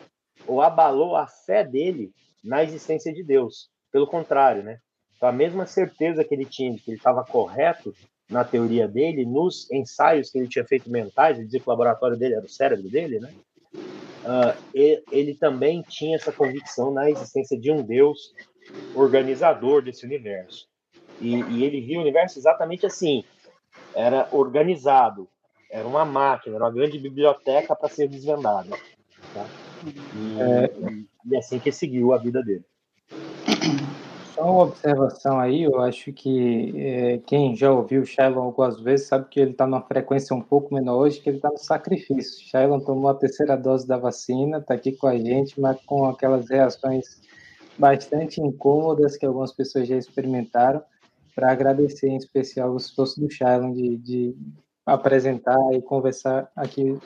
ou abalou a fé dele na existência de Deus. Pelo contrário, né? Então, a mesma certeza que ele tinha de que ele estava correto na teoria dele, nos ensaios que ele tinha feito mentais, ele dizia que o laboratório dele era o cérebro dele, né? uh, ele também tinha essa convicção na existência de um Deus organizador desse universo. E, e ele via o universo exatamente assim: era organizado, era uma máquina, era uma grande biblioteca para ser desvendada. Tá? E, é... e assim que seguiu a vida dele. Só uma observação aí, eu acho que é, quem já ouviu o Shailon algumas vezes sabe que ele está numa frequência um pouco menor hoje, que ele está no sacrifício. Shailon tomou a terceira dose da vacina, está aqui com a gente, mas com aquelas reações bastante incômodas que algumas pessoas já experimentaram, para agradecer em especial o esforço do Shailon de, de apresentar e conversar aqui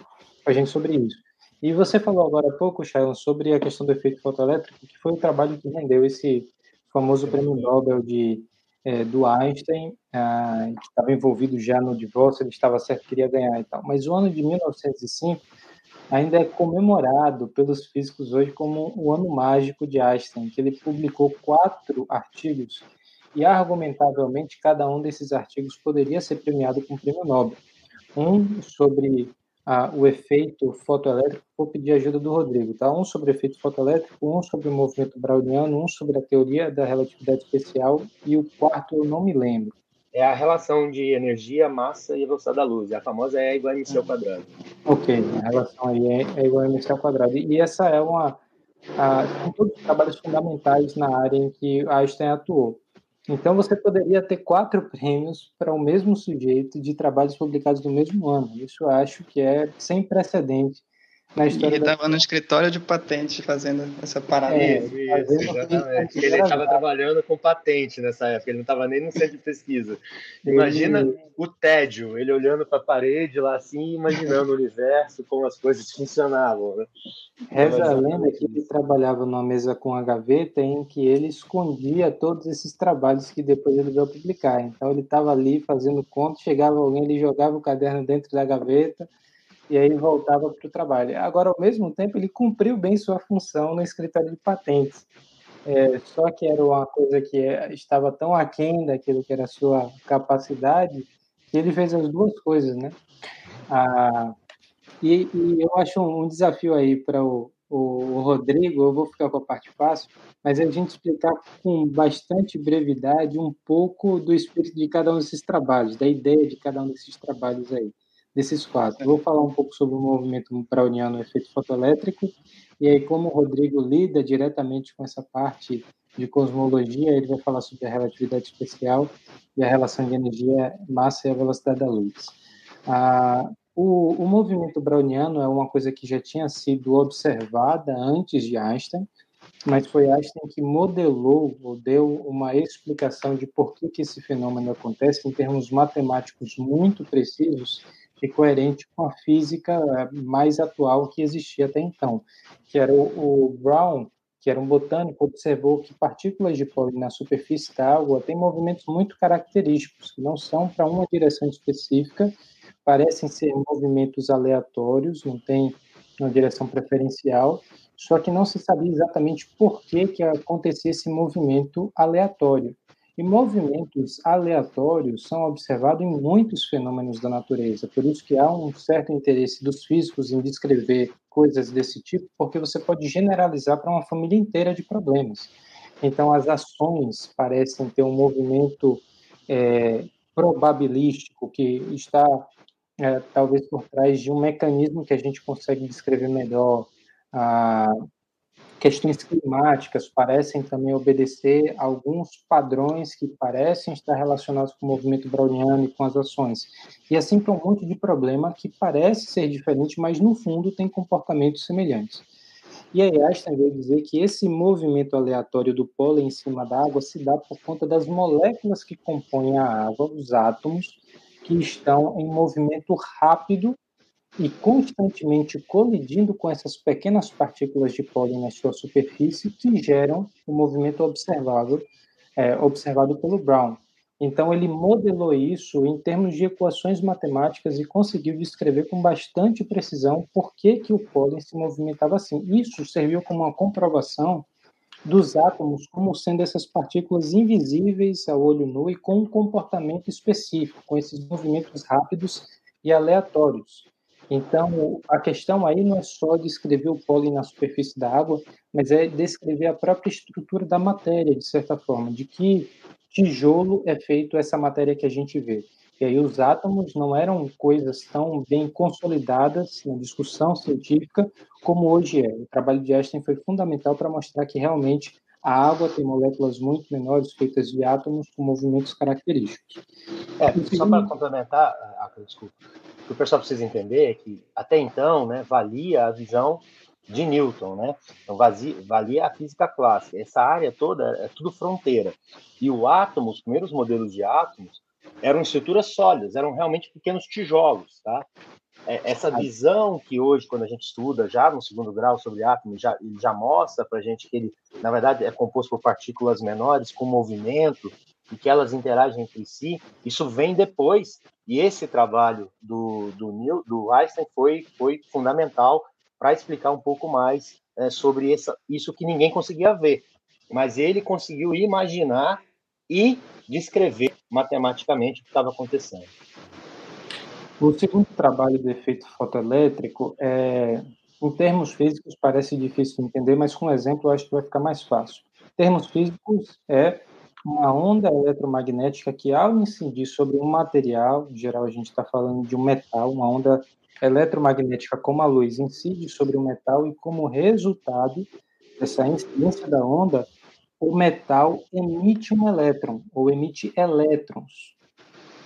com a gente sobre isso. E você falou agora há pouco, Shailon, sobre a questão do efeito fotoelétrico, que foi o trabalho que rendeu esse famoso prêmio Nobel de, é, do Einstein, ah, que estava envolvido já no divórcio, ele estava certo que queria ganhar e tal. Mas o ano de 1905 ainda é comemorado pelos físicos hoje como o ano mágico de Einstein, que ele publicou quatro artigos e argumentavelmente cada um desses artigos poderia ser premiado com prêmio Nobel. Um sobre a, o efeito fotoelétrico, vou pedir ajuda do Rodrigo, tá? Um sobre o efeito fotoelétrico, um sobre o movimento browniano, um sobre a teoria da relatividade especial e o quarto eu não me lembro. É a relação de energia, massa e velocidade da luz. A famosa é igual a mc ao quadrado. Ok, a relação aí é, é igual a mc ao quadrado. E essa é uma... A, são todos os trabalhos fundamentais na área em que Einstein atuou. Então, você poderia ter quatro prêmios para o mesmo sujeito de trabalhos publicados no mesmo ano. Isso eu acho que é sem precedente na história. Ele estava da... no escritório de patente fazendo essa parada. É, isso, exatamente. Ele estava trabalhando com patente nessa época, ele não estava nem no centro de pesquisa. Imagina ele... o tédio, ele olhando para a parede lá assim, imaginando o universo, como as coisas funcionavam. Né? Reza a lenda que ele trabalhava numa mesa com a gaveta em que ele escondia todos esses trabalhos que depois ele veio publicar. Então ele estava ali fazendo conta, chegava alguém, ele jogava o caderno dentro da gaveta e aí voltava para o trabalho. Agora, ao mesmo tempo, ele cumpriu bem sua função no escritório de patentes. É, só que era uma coisa que estava tão aquém daquilo que era a sua capacidade, que ele fez as duas coisas, né? Ah, e, e, eu acho um, desafio aí para o, o, Rodrigo, eu vou ficar com a parte fácil, mas é a gente explicar com bastante brevidade um pouco do espírito de cada um desses trabalhos, da ideia de cada um desses trabalhos aí desses quatro. vou falar um pouco sobre o movimento browniano, efeito fotoelétrico, e aí como o Rodrigo lida diretamente com essa parte de cosmologia, ele vai falar sobre a relatividade especial e a relação de energia, massa e a velocidade da luz. Ah, o, o movimento browniano é uma coisa que já tinha sido observada antes de Einstein, mas foi Einstein que modelou ou deu uma explicação de por que, que esse fenômeno acontece em termos matemáticos muito precisos e coerente com a física eh, mais atual que existia até então, que era o, o Brown, que era um botânico, observou que partículas de pólen na superfície da água têm movimentos muito característicos, que não são para uma direção específica, parecem ser movimentos aleatórios, não tem uma direção preferencial, só que não se sabia exatamente por que, que acontecia esse movimento aleatório. E movimentos aleatórios são observados em muitos fenômenos da natureza, por isso que há um certo interesse dos físicos em descrever coisas desse tipo, porque você pode generalizar para uma família inteira de problemas. Então, as ações parecem ter um movimento é, probabilístico que está é, talvez por trás de um mecanismo que a gente consegue descrever melhor. Ah, questões climáticas parecem também obedecer a alguns padrões que parecem estar relacionados com o movimento browniano e com as ações. E assim para um monte de problema que parece ser diferente, mas no fundo tem comportamentos semelhantes. E aí Einstein veio dizer que esse movimento aleatório do pólen em cima da água se dá por conta das moléculas que compõem a água, os átomos, que estão em movimento rápido e constantemente colidindo com essas pequenas partículas de pólen na sua superfície que geram o movimento observável, é, observado pelo Brown. Então, ele modelou isso em termos de equações matemáticas e conseguiu descrever com bastante precisão por que, que o pólen se movimentava assim. Isso serviu como uma comprovação dos átomos como sendo essas partículas invisíveis ao olho nu e com um comportamento específico, com esses movimentos rápidos e aleatórios. Então, a questão aí não é só descrever o pólen na superfície da água, mas é descrever a própria estrutura da matéria, de certa forma, de que tijolo é feito essa matéria que a gente vê. E aí os átomos não eram coisas tão bem consolidadas na discussão científica como hoje é. O trabalho de Einstein foi fundamental para mostrar que realmente a água tem moléculas muito menores feitas de átomos com movimentos característicos. É, só para complementar, ah, desculpa, o que o pessoal precisa entender é que até então, né, valia a visão de Newton, né? Então valia a física clássica. Essa área toda é tudo fronteira. E o átomo, os primeiros modelos de átomos, eram estruturas sólidas, eram realmente pequenos tijolos, tá? É, essa visão que hoje, quando a gente estuda já no segundo grau sobre átomos, já, ele já mostra para a gente que ele, na verdade, é composto por partículas menores com movimento e que elas interagem entre si. Isso vem depois e esse trabalho do, do, Neil, do Einstein foi, foi fundamental para explicar um pouco mais é, sobre essa, isso que ninguém conseguia ver. Mas ele conseguiu imaginar e descrever matematicamente o que estava acontecendo. O segundo trabalho do efeito fotoelétrico, é, em termos físicos, parece difícil de entender, mas com um exemplo eu acho que vai ficar mais fácil. Em termos físicos, é uma onda eletromagnética que, ao incidir sobre um material, em geral a gente está falando de um metal, uma onda eletromagnética como a luz incide sobre o metal e, como resultado dessa incidência da onda, o metal emite um elétron, ou emite elétrons.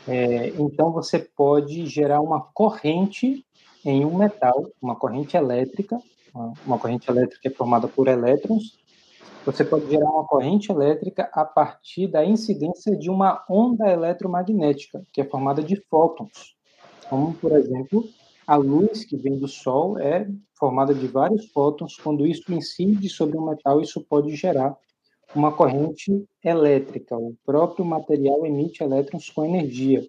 É, então, você pode gerar uma corrente em um metal, uma corrente elétrica, uma corrente elétrica é formada por elétrons, você pode gerar uma corrente elétrica a partir da incidência de uma onda eletromagnética, que é formada de fótons. Como, por exemplo, a luz que vem do Sol é formada de vários fótons. Quando isso incide sobre um metal, isso pode gerar uma corrente elétrica. O próprio material emite elétrons com energia.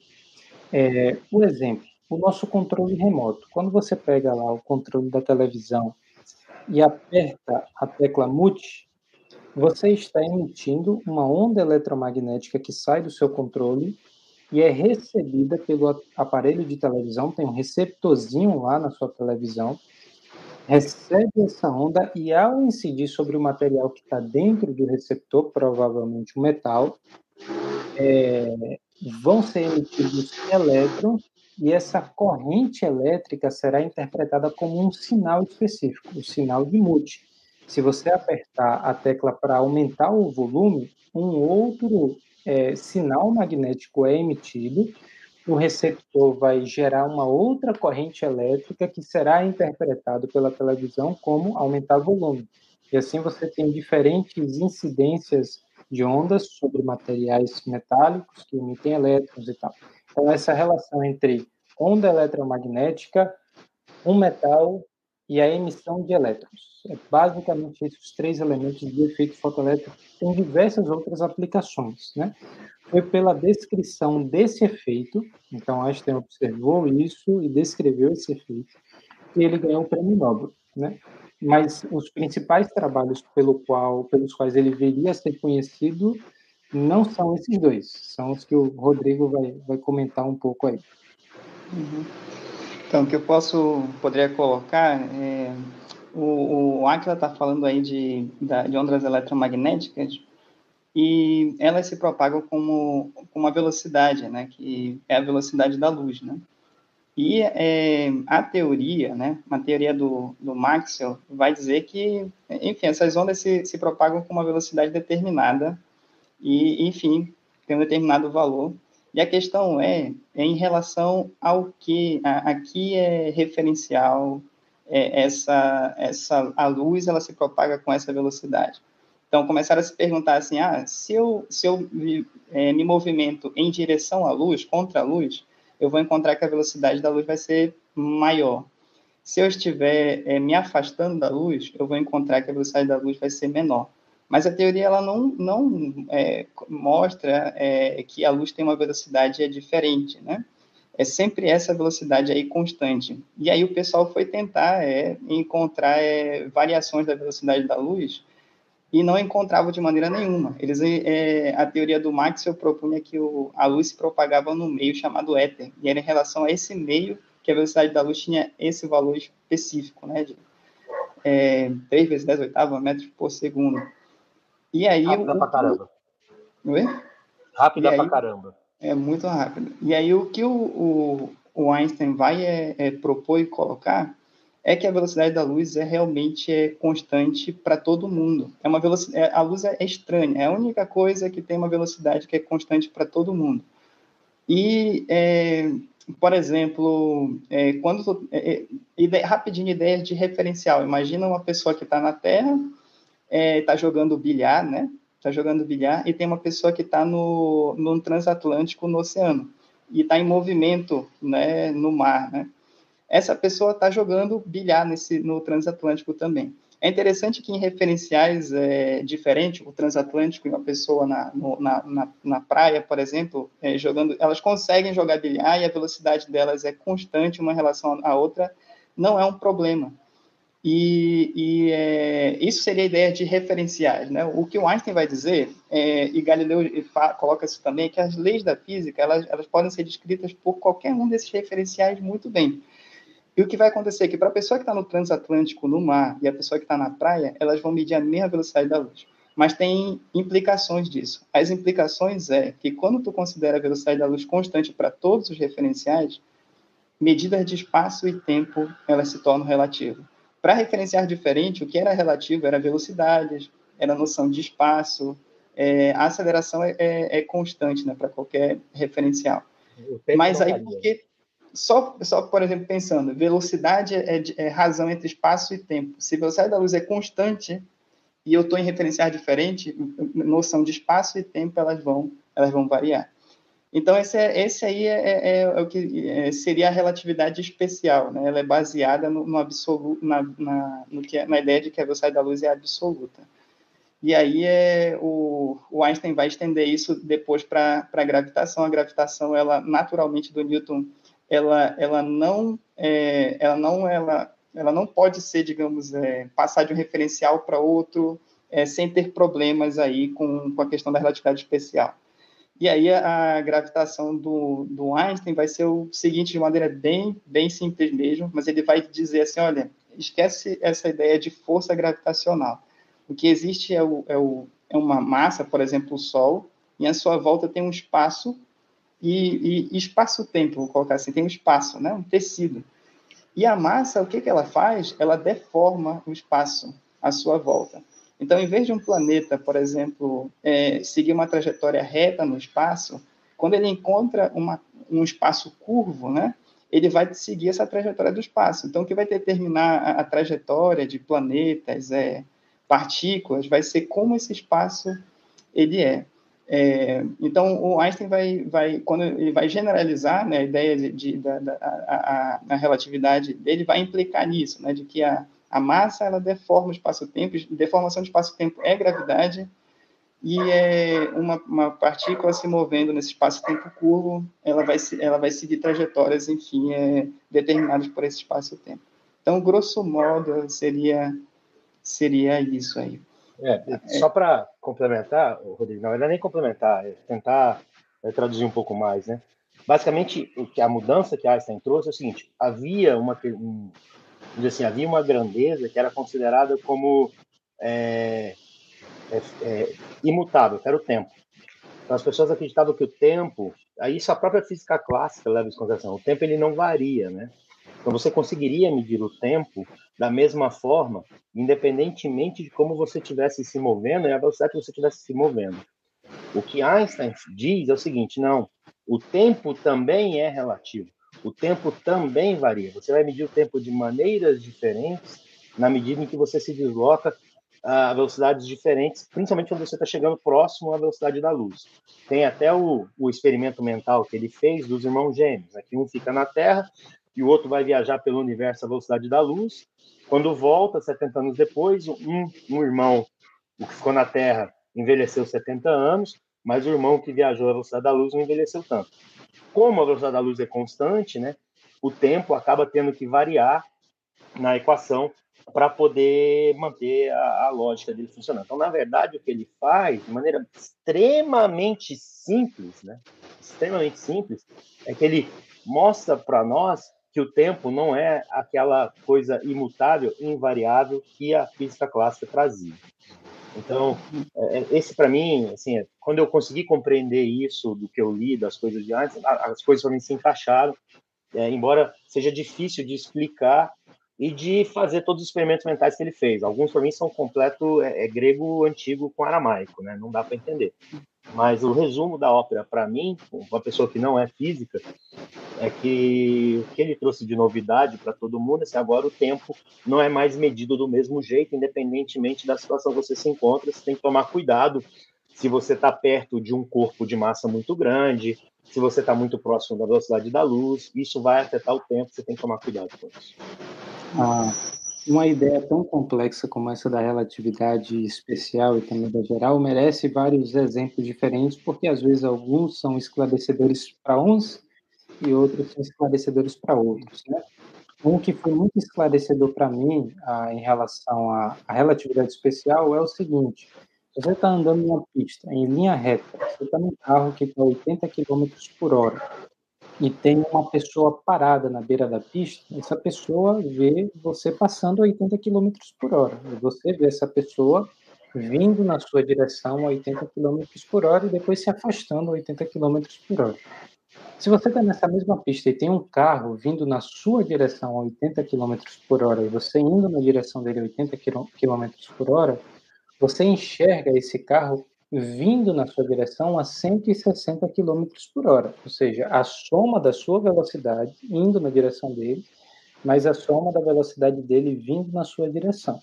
É, exemplo, o nosso controle remoto. Quando você pega lá o controle da televisão e aperta a tecla mute, você está emitindo uma onda eletromagnética que sai do seu controle e é recebida pelo aparelho de televisão, tem um receptorzinho lá na sua televisão, recebe essa onda e, ao incidir sobre o material que está dentro do receptor, provavelmente um metal, é, vão ser emitidos elétrons e essa corrente elétrica será interpretada como um sinal específico, o sinal de mute. Se você apertar a tecla para aumentar o volume, um outro é, sinal magnético é emitido o receptor vai gerar uma outra corrente elétrica que será interpretado pela televisão como aumentar volume. E assim você tem diferentes incidências de ondas sobre materiais metálicos que emitem elétrons e tal. Então, essa relação entre onda eletromagnética, um metal e a emissão de elétrons. É basicamente esses três elementos de efeito fotoelétrico. Tem diversas outras aplicações, né? Foi pela descrição desse efeito, então Einstein observou isso e descreveu esse efeito, e ele ganhou o prêmio Nobel, né? Mas os principais trabalhos pelo qual, pelos quais ele viria a ser conhecido não são esses dois, são os que o Rodrigo vai, vai comentar um pouco aí. Uhum. Então, o que eu posso, poderia colocar, é, o, o Aquila está falando aí de, de ondas eletromagnéticas, e elas se propagam como, com uma velocidade, né, que é a velocidade da luz, né? E é, a teoria, né, uma teoria do, do Maxwell, vai dizer que, enfim, essas ondas se, se propagam com uma velocidade determinada e, enfim, tem um determinado valor. E a questão é, é em relação ao que aqui é referencial é, essa essa a luz ela se propaga com essa velocidade. Então começaram a se perguntar assim, ah, se eu se eu é, me movimento em direção à luz, contra a luz, eu vou encontrar que a velocidade da luz vai ser maior. Se eu estiver é, me afastando da luz, eu vou encontrar que a velocidade da luz vai ser menor. Mas a teoria ela não, não é, mostra é, que a luz tem uma velocidade diferente, né? É sempre essa velocidade aí constante. E aí o pessoal foi tentar é, encontrar é, variações da velocidade da luz e não encontrava de maneira nenhuma. Eles, é, a teoria do Maxwell propunha que o, a luz se propagava no meio chamado éter, e era em relação a esse meio que a velocidade da luz tinha esse valor específico, né, de é, 3 vezes 10 oitavos metros por segundo. E aí... Rápida o, pra caramba. Oi? Rápida aí, pra caramba. É muito rápido. E aí o que o, o, o Einstein vai é, é, propor e colocar é que a velocidade da luz é realmente é constante para todo mundo. É uma velocidade, é, a luz é estranha, é a única coisa que tem uma velocidade que é constante para todo mundo. E, é, por exemplo, é, quando é, ideia, rapidinho ideias de referencial. Imagina uma pessoa que está na Terra, está jogando bilhar, né? Está jogando bilhar e tem uma pessoa que está no, no transatlântico no oceano e está em movimento, né, no mar, né? Essa pessoa está jogando bilhar nesse, no transatlântico também. É interessante que em referenciais é, diferentes, o transatlântico e uma pessoa na, no, na, na, na, praia, por exemplo, é, jogando, elas conseguem jogar bilhar e a velocidade delas é constante uma relação à outra, não é um problema. E, e é, isso seria a ideia de referenciais. Né? O que o Einstein vai dizer, é, e Galileu coloca isso também, é que as leis da física elas, elas podem ser descritas por qualquer um desses referenciais muito bem. E o que vai acontecer é que para a pessoa que está no transatlântico, no mar, e a pessoa que está na praia, elas vão medir a mesma velocidade da luz. Mas tem implicações disso. As implicações é que quando tu considera a velocidade da luz constante para todos os referenciais, medidas de espaço e tempo elas se tornam relativas. Para referenciar diferente, o que era relativo era velocidade, era noção de espaço, é, a aceleração é, é, é constante né, para qualquer referencial. Mas aí, porque só, só, por exemplo, pensando, velocidade é, é, razão entre espaço e tempo. Se a velocidade da luz é constante e eu estou em referencial diferente, noção de espaço e tempo elas vão, elas vão variar. Então, esse, é, esse aí é, é, é o que é, seria a relatividade especial, né? Ela é baseada no, no absoluto, na, na, no que, é, na ideia de que a velocidade da luz é absoluta. E aí é, o, o Einstein vai estender isso depois para a gravitação. A gravitação, ela naturalmente do Newton, ela, ela não, é, ela não, ela, ela não pode ser, digamos, é, passar de um referencial para outro é, sem ter problemas aí com, com a questão da relatividade especial. E aí a, a gravitação do, do Einstein vai ser o seguinte, de maneira bem, bem simples mesmo, mas ele vai dizer assim, olha, esquece essa ideia de força gravitacional. O que existe é, o, é, o, é uma massa, por exemplo, o Sol, e à sua volta tem um espaço e, e espaço-tempo, vou colocar assim, tem um espaço, né, um tecido. E a massa, o que, que ela faz? Ela deforma o espaço à sua volta. Então, em vez de um planeta, por exemplo, é, seguir uma trajetória reta no espaço, quando ele encontra uma, um espaço curvo, né, ele vai seguir essa trajetória do espaço. Então, o que vai determinar a, a trajetória de planetas, é, partículas, vai ser como esse espaço ele é. É, então, o Einstein vai, vai, quando ele vai generalizar né, a ideia de, de da, da a, a, relatividade dele, vai implicar nisso, né, de que a, a massa ela deforma o espaço-tempo, deformação de espaço-tempo é gravidade, e é uma, uma partícula se movendo nesse espaço-tempo curvo, ela vai, ela vai seguir trajetórias, enfim, é, determinadas por esse espaço-tempo. Então, grosso modo, seria, seria isso aí. É, só para complementar, Rodrigo, não era nem complementar, é tentar é, traduzir um pouco mais, né? Basicamente, o que a mudança que Einstein trouxe é o seguinte: havia uma, um, assim, havia uma grandeza que era considerada como é, é, é, imutável, que era o tempo. Então, as pessoas acreditavam que o tempo, aí isso a própria física clássica leva em consideração, o tempo ele não varia, né? Então você conseguiria medir o tempo da mesma forma, independentemente de como você estivesse se movendo e a velocidade que você estivesse se movendo. O que Einstein diz é o seguinte: não, o tempo também é relativo. O tempo também varia. Você vai medir o tempo de maneiras diferentes na medida em que você se desloca a velocidades diferentes, principalmente quando você está chegando próximo à velocidade da luz. Tem até o, o experimento mental que ele fez dos irmãos gêmeos, né, um fica na Terra e o outro vai viajar pelo universo à velocidade da luz. Quando volta, 70 anos depois, um, um irmão, o que ficou na Terra, envelheceu 70 anos, mas o irmão que viajou à velocidade da luz não envelheceu tanto. Como a velocidade da luz é constante, né, o tempo acaba tendo que variar na equação para poder manter a, a, lógica dele funcionando. Então, na verdade, o que ele faz, de maneira extremamente simples, né, extremamente simples, é que ele mostra para nós que o tempo não é aquela coisa imutável, invariável que a física clássica trazia. Então, é, é, esse para mim, assim, é, quando eu consegui compreender isso do que eu li, das coisas de antes, as coisas para mim se encaixaram, é, embora seja difícil de explicar e de fazer todos os experimentos mentais que ele fez. Alguns para mim são completo é, é, grego antigo com aramaico, né? Não dá para entender. Mas o resumo da ópera para mim, uma pessoa que não é física, é que o que ele trouxe de novidade para todo mundo é que agora o tempo não é mais medido do mesmo jeito, independentemente da situação que você se encontra. Você tem que tomar cuidado se você está perto de um corpo de massa muito grande, se você está muito próximo da velocidade da luz, isso vai afetar o tempo. Você tem que tomar cuidado com isso. Ah, uma ideia tão complexa como essa da relatividade especial e também da geral merece vários exemplos diferentes, porque às vezes alguns são esclarecedores para uns e outros são esclarecedores para outros, né? Um que foi muito esclarecedor para mim ah, em relação à, à, relatividade especial é o seguinte: você está andando numa pista em linha reta, você está num carro que está 80 km por hora e tem uma pessoa parada na beira da pista, essa pessoa vê você passando 80 km por hora. E você vê essa pessoa vindo na sua direção a 80 km por hora e depois se afastando a 80 km por hora. Se você está nessa mesma pista e tem um carro vindo na sua direção a 80 km por hora e você indo na direção dele a 80 km por hora, você enxerga esse carro vindo na sua direção a 160 km por hora, ou seja, a soma da sua velocidade indo na direção dele, mais a soma da velocidade dele vindo na sua direção.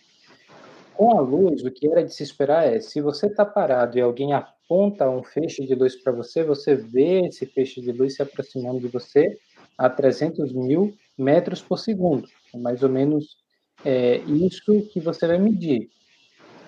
Com a luz, o que era de se esperar é, se você está parado e alguém aponta um feixe de luz para você, você vê esse feixe de luz se aproximando de você a 300 mil metros por segundo. É mais ou menos é, isso que você vai medir.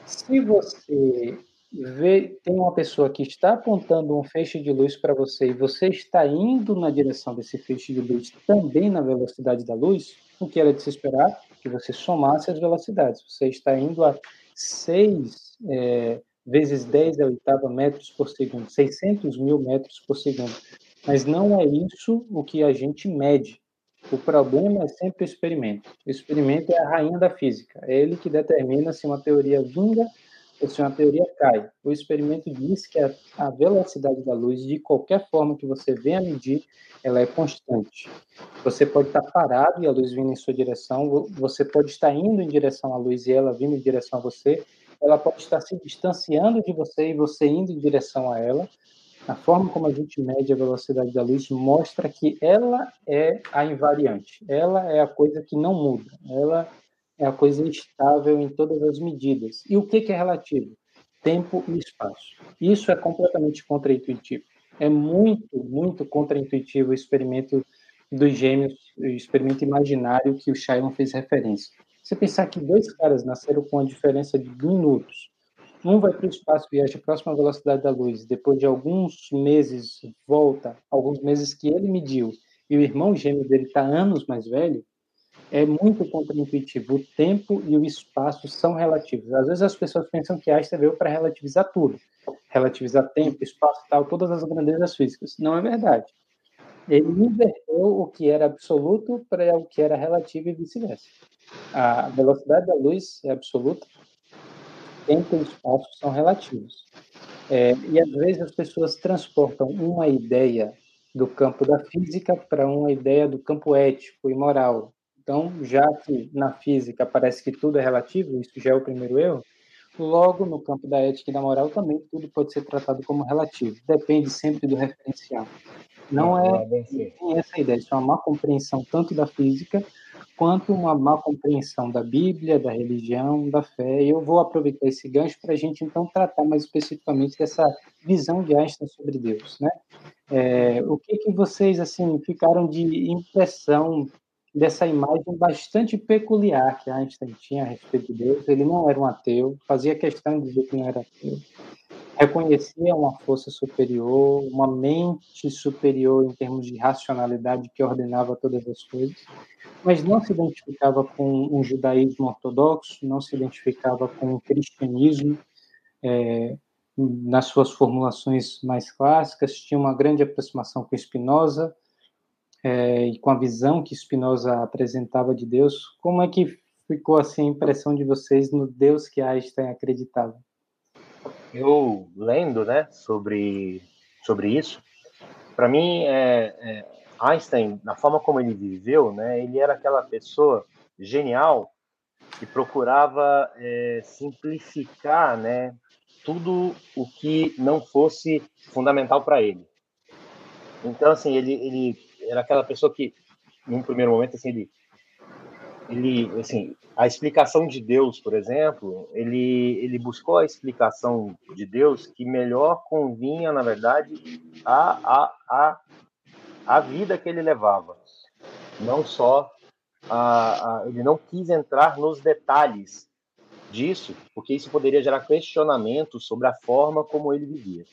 Se você vê, tem uma pessoa que está apontando um feixe de luz para você e você está indo na direção desse feixe de luz também na velocidade da luz, o que era de se esperar? Que você somasse as velocidades. Você está indo a 6 é, vezes 10 a oitava metros por segundo, 600 mil metros por segundo. Mas não é isso o que a gente mede. O problema é sempre o experimento. O experimento é a rainha da física. É ele que determina se uma teoria vinga se uma teoria cai. O experimento diz que a, a, velocidade da luz, de qualquer forma que você venha medir, ela é constante. Você pode estar parado e a luz vindo em sua direção, você pode estar indo em direção à luz e ela vindo em direção a você, ela pode estar se distanciando de você e você indo em direção a ela. A forma como a gente mede a velocidade da luz mostra que ela é a invariante, ela é a coisa que não muda, ela é a coisa estável em todas as medidas. E o que, é relativo? Tempo e espaço. Isso é completamente contraintuitivo. É muito, muito contraintuitivo o experimento dos gêmeos, o experimento imaginário que o Shyam fez referência. Você pensar que dois caras nasceram com a diferença de minutos, um vai para o espaço, viaja à velocidade da luz, depois de alguns meses volta, alguns meses que ele mediu, e o irmão gêmeo dele está anos mais velho, é muito contraintuitivo. O tempo e o espaço são relativos. Às vezes as pessoas pensam que Einstein veio para relativizar tudo, relativizar tempo, espaço, tal, todas as grandezas físicas. Não é verdade. Ele inverteu o que era absoluto para o que era relativo e vice-versa. A velocidade da luz é absoluta, tempo e espaço são relativos. É, e às vezes as pessoas transportam uma ideia do campo da física para uma ideia do campo ético e moral. Então, já que na física parece que tudo é relativo, isso já é o primeiro erro, logo no campo da ética e da moral também tudo pode ser tratado como relativo. Depende sempre do referencial. Não é, é essa ideia, isso é uma má compreensão tanto da física quanto uma má compreensão da Bíblia, da religião, da fé. E eu vou aproveitar esse gancho para a gente então tratar mais especificamente dessa visão de Einstein sobre Deus, né? É, o que que vocês assim ficaram de impressão dessa imagem bastante peculiar que Einstein tinha a respeito de Deus? Ele não era um ateu, fazia questão de dizer que não era ateu reconhecia uma força superior, uma mente superior em termos de racionalidade que ordenava todas as coisas, mas não se identificava com um judaísmo ortodoxo, não se identificava com o cristianismo é, nas suas formulações mais clássicas, tinha uma grande aproximação com Spinoza é, e com a visão que Spinoza apresentava de Deus. Como é que ficou assim a impressão de vocês no Deus que Einstein acreditava? eu lendo, né, sobre sobre isso, para mim, é, é, Einstein, na forma como ele viveu, né, ele era aquela pessoa genial que procurava é, simplificar, né, tudo o que não fosse fundamental para ele. Então, assim, ele, ele era aquela pessoa que, num primeiro momento, assim, ele ele, assim, a explicação de Deus, por exemplo, ele, ele buscou a explicação de Deus que melhor convinha, na verdade, a, a, a, a vida que ele levava. Não só, a, a, ele não quis entrar nos detalhes disso, porque isso poderia gerar questionamentos sobre a forma como ele vivia.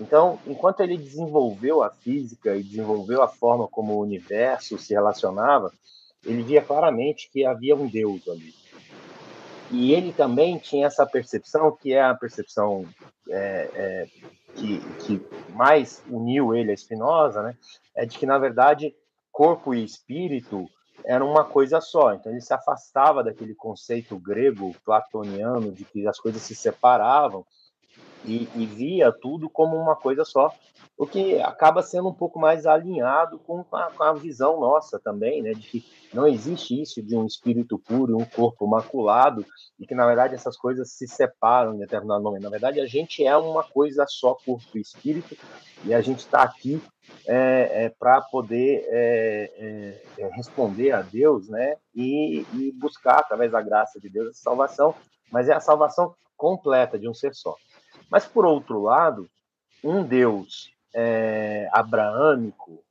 Então, enquanto ele desenvolveu a física e desenvolveu a forma como o universo se relacionava, ele via claramente que havia um Deus ali. E ele também tinha essa percepção, que é a percepção é, é, que, que, mais uniu ele a Spinoza, né? é de que, na verdade, corpo e espírito eram uma coisa só. Então, ele se afastava daquele conceito grego, platoniano, de que as coisas se separavam e, e via tudo como uma coisa só o que acaba sendo um pouco mais alinhado com a, com a, visão nossa também, né, de que não existe isso de um espírito puro e um corpo maculado, e que na verdade essas coisas se separam em determinado momento. Na verdade, a gente é uma coisa só, corpo e espírito, e a gente está aqui é, é, para poder é, é, é, responder a Deus, né, e, e buscar através da graça de Deus a salvação, mas é a salvação completa de um ser só. Mas por outro lado, um Deus é, abraâmico,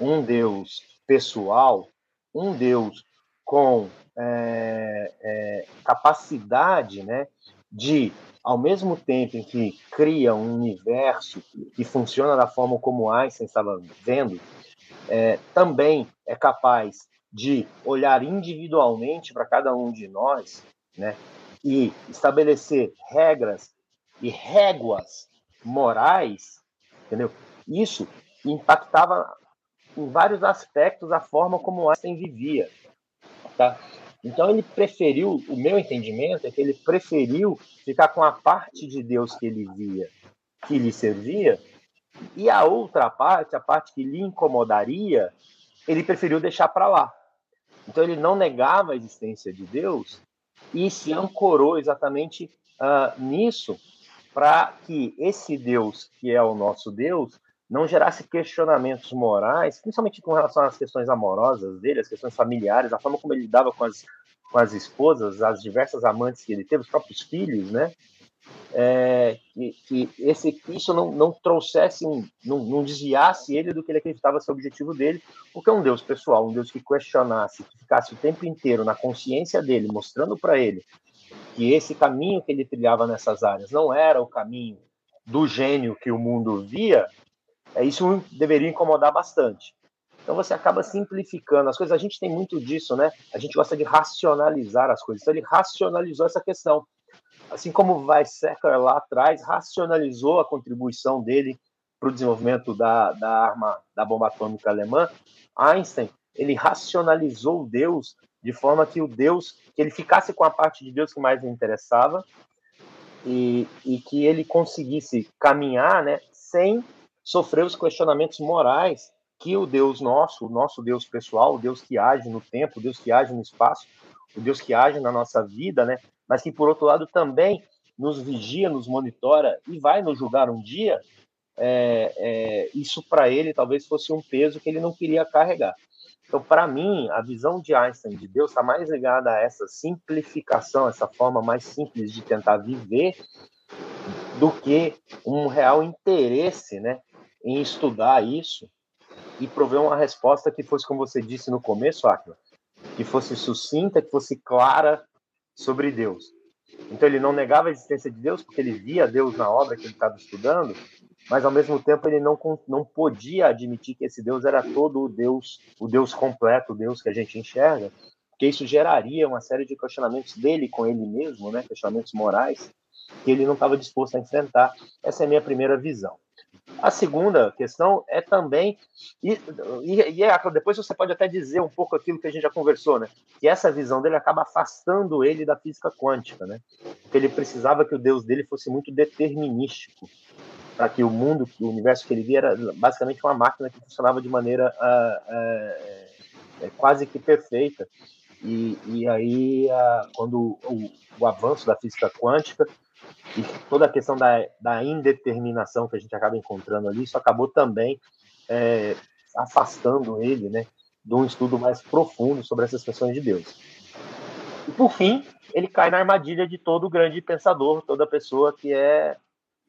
um Deus pessoal, um Deus com é, é, capacidade né, de, ao mesmo tempo em que cria um universo que funciona da forma como Einstein estava vendo, é, também é capaz de olhar individualmente para cada um de nós né, e estabelecer regras e réguas morais entendeu? Isso impactava em vários aspectos a forma como Einstein vivia, tá? Então ele preferiu, o meu entendimento é que ele preferiu ficar com a parte de Deus que ele via, que lhe servia, e a outra parte, a parte que lhe incomodaria, ele preferiu deixar para lá. Então ele não negava a existência de Deus e se ancorou exatamente uh, nisso para que esse Deus, que é o nosso Deus, não gerasse questionamentos morais, principalmente com relação às questões amorosas dele, as questões familiares, a forma como ele lidava com as, com as esposas, as diversas amantes que ele teve, os próprios filhos, né? É, que, que, esse, que isso não, não trouxesse, um, não, não, desviasse ele do que ele acreditava ser o objetivo dele, porque é um Deus pessoal, um Deus que questionasse, que ficasse o tempo inteiro na consciência dele, mostrando para ele que esse caminho que ele trilhava nessas áreas não era o caminho do gênio que o mundo via, é, isso deveria incomodar bastante. Então você acaba simplificando as coisas. A gente tem muito disso, né? A gente gosta de racionalizar as coisas. Então ele racionalizou essa questão. Assim como Weizsäcker lá atrás racionalizou a contribuição dele para o desenvolvimento da, da arma da bomba atômica alemã, Einstein ele racionalizou Deus de forma que o Deus que ele ficasse com a parte de Deus que mais lhe interessava e, e que ele conseguisse caminhar, né, sem sofrer os questionamentos morais que o Deus nosso, o nosso Deus pessoal, o Deus que age no tempo, o Deus que age no espaço, o Deus que age na nossa vida, né? Mas que por outro lado também nos vigia, nos monitora e vai nos julgar um dia. É, é, isso para ele talvez fosse um peso que ele não queria carregar. Então, para mim, a visão de Einstein de Deus está mais ligada a essa simplificação, essa forma mais simples de tentar viver, do que um real interesse, né, em estudar isso e prover uma resposta que fosse, como você disse no começo, Aquila, que fosse sucinta, que fosse clara sobre Deus. Então ele não negava a existência de Deus porque ele via Deus na obra que ele estava estudando, mas ao mesmo tempo ele não, não podia admitir que esse Deus era todo o Deus, o Deus completo, o Deus que a gente enxerga, porque isso geraria uma série de questionamentos dele com ele mesmo, né, questionamentos morais, que ele não estava disposto a enfrentar. Essa é a minha primeira visão. A segunda questão é também, e, e, e é, depois você pode até dizer um pouco aquilo que a gente já conversou, né? Que essa visão dele acaba afastando ele da física quântica, né? Porque ele precisava que o Deus dele fosse muito determinístico, para que o mundo, o universo que ele via era basicamente uma máquina que funcionava de maneira uh, uh, uh, quase que perfeita. E, e aí, quando o, o avanço da física quântica e toda a questão da, da indeterminação que a gente acaba encontrando ali, isso acabou também é, afastando ele né, de um estudo mais profundo sobre essas questões de Deus. E por fim, ele cai na armadilha de todo grande pensador, toda pessoa que é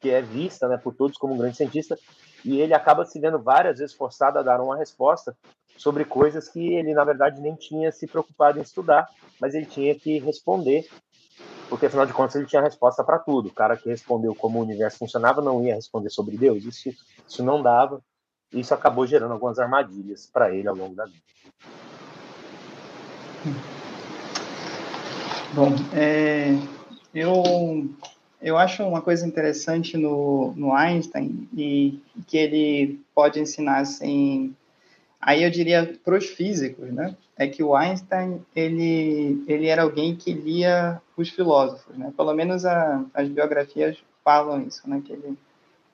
que é vista né, por todos como um grande cientista, e ele acaba se vendo várias vezes forçado a dar uma resposta sobre coisas que ele, na verdade, nem tinha se preocupado em estudar, mas ele tinha que responder porque afinal de contas ele tinha resposta para tudo. O cara que respondeu como o universo funcionava não ia responder sobre Deus. Isso, isso não dava. Isso acabou gerando algumas armadilhas para ele ao longo da vida. Bom, é, eu, eu acho uma coisa interessante no, no Einstein e que ele pode ensinar assim Aí eu diria para os físicos, né? É que o Einstein ele ele era alguém que lia os filósofos, né? Pelo menos a, as biografias falam isso, né? Que ele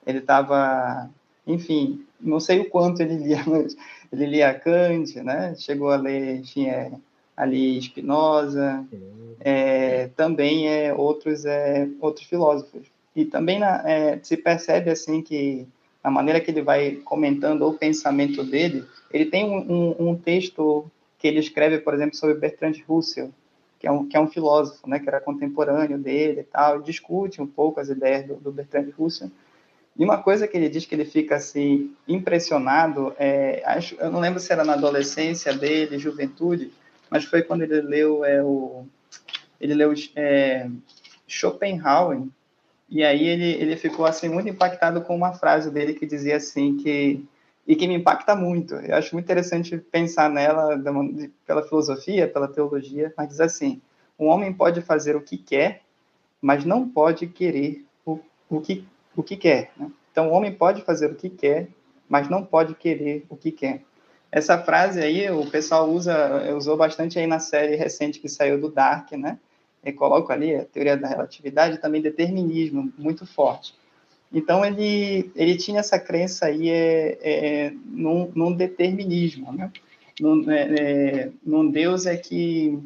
ele estava, enfim, não sei o quanto ele lia, mas ele lia Kant, né? Chegou a ler, enfim, é, ali Spinoza, é, também é outros é outros filósofos. E também na, é, se percebe assim que a maneira que ele vai comentando o pensamento dele ele tem um, um, um, texto que ele escreve, por exemplo, sobre Bertrand Russell, que é um, que é um filósofo, né, que era contemporâneo dele e tal, discute um pouco as ideias do, do Bertrand Russell. E uma coisa que ele diz que ele fica assim impressionado, é, acho, eu não lembro se era na adolescência dele, juventude, mas foi quando ele leu é, o ele leu é, Schopenhauer e aí ele ele ficou assim muito impactado com uma frase dele que dizia assim que e que me impacta muito. Eu acho muito interessante pensar nela pela filosofia, pela teologia, mas diz assim: um homem pode fazer o que quer, mas não pode querer o, o, que, o que quer. Né? Então, o homem pode fazer o que quer, mas não pode querer o que quer. Essa frase aí o pessoal usa, usou bastante aí na série recente que saiu do Dark, né? E coloco ali a teoria da relatividade também determinismo muito forte. Então ele, ele tinha essa crença aí é, é, num, num determinismo, né? Num, é, é num Deus é que,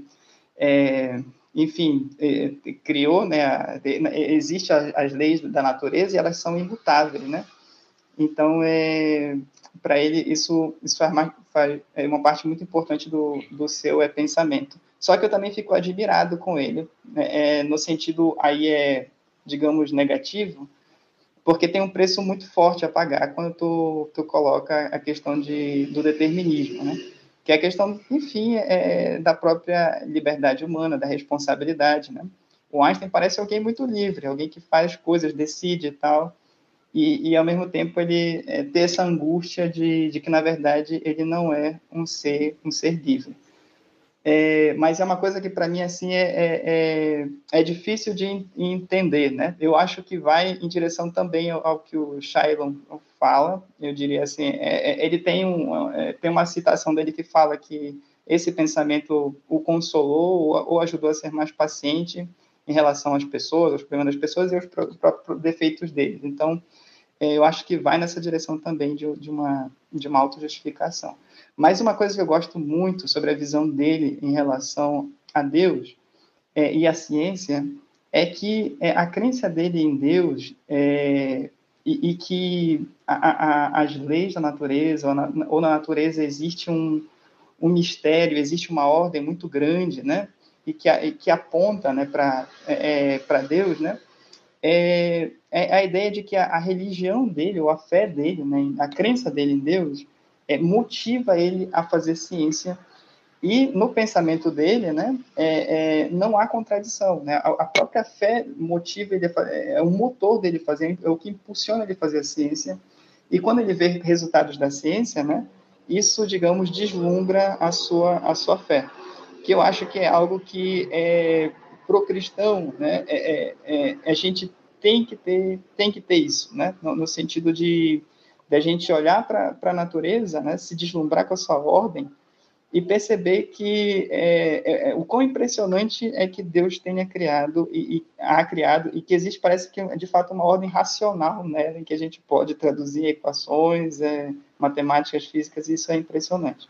é, enfim, é, criou, né? Existem as leis da natureza e elas são imutáveis, né? Então, é, para ele, isso, isso faz, é uma parte muito importante do, do seu é, pensamento. Só que eu também fico admirado com ele, né, é, no sentido aí é, digamos, negativo, porque tem um preço muito forte a pagar quando tu, tu coloca a questão de, do determinismo, né? Que é a questão, enfim, é, da própria liberdade humana, da responsabilidade, né? O Einstein parece alguém muito livre, alguém que faz coisas, decide e tal. E, e ao mesmo tempo ele é, ter essa angústia de, de que na verdade ele não é um ser um ser livre. É, mas é uma coisa que para mim assim é, é, é, é, difícil de entender, né? Eu acho que vai em direção também ao, ao que o Shailon fala. Eu diria assim, é, é, ele tem um, tem uma citação dele que fala que esse pensamento o consolou ou, ou ajudou a ser mais paciente em relação às pessoas, aos problemas das pessoas e aos próprios defeitos deles. Então, eu acho que vai nessa direção também de, de uma de uma autojustificação. Mas uma coisa que eu gosto muito sobre a visão dele em relação a Deus é, e a ciência é que é, a crença dele em Deus é, e, e, que a, a, as leis da natureza ou na, ou na natureza existe um, um mistério, existe uma ordem muito grande, né? E que, e que aponta, né, para é, é Deus, né? É, é, a ideia de que a, a, religião dele ou a fé dele, né, a crença dele em Deus, é, motiva ele a fazer ciência e no pensamento dele, né, é, é, não há contradição, né? A, a, própria fé motiva ele, a, é o motor dele fazer, é o que impulsiona ele a fazer a ciência. E quando ele vê resultados da ciência, né, isso, digamos, deslumbra a sua a sua fé, que eu acho que é algo que é, pro cristão, né, é, é, é a gente tem que ter tem que ter isso, né, no, no sentido de da gente olhar para a natureza, né, se deslumbrar com a sua ordem e perceber que é, é, é, o quão impressionante é que Deus tenha criado e, e criado e que existe parece que de fato uma ordem racional, né, em que a gente pode traduzir equações, é, matemáticas, físicas, e isso é impressionante.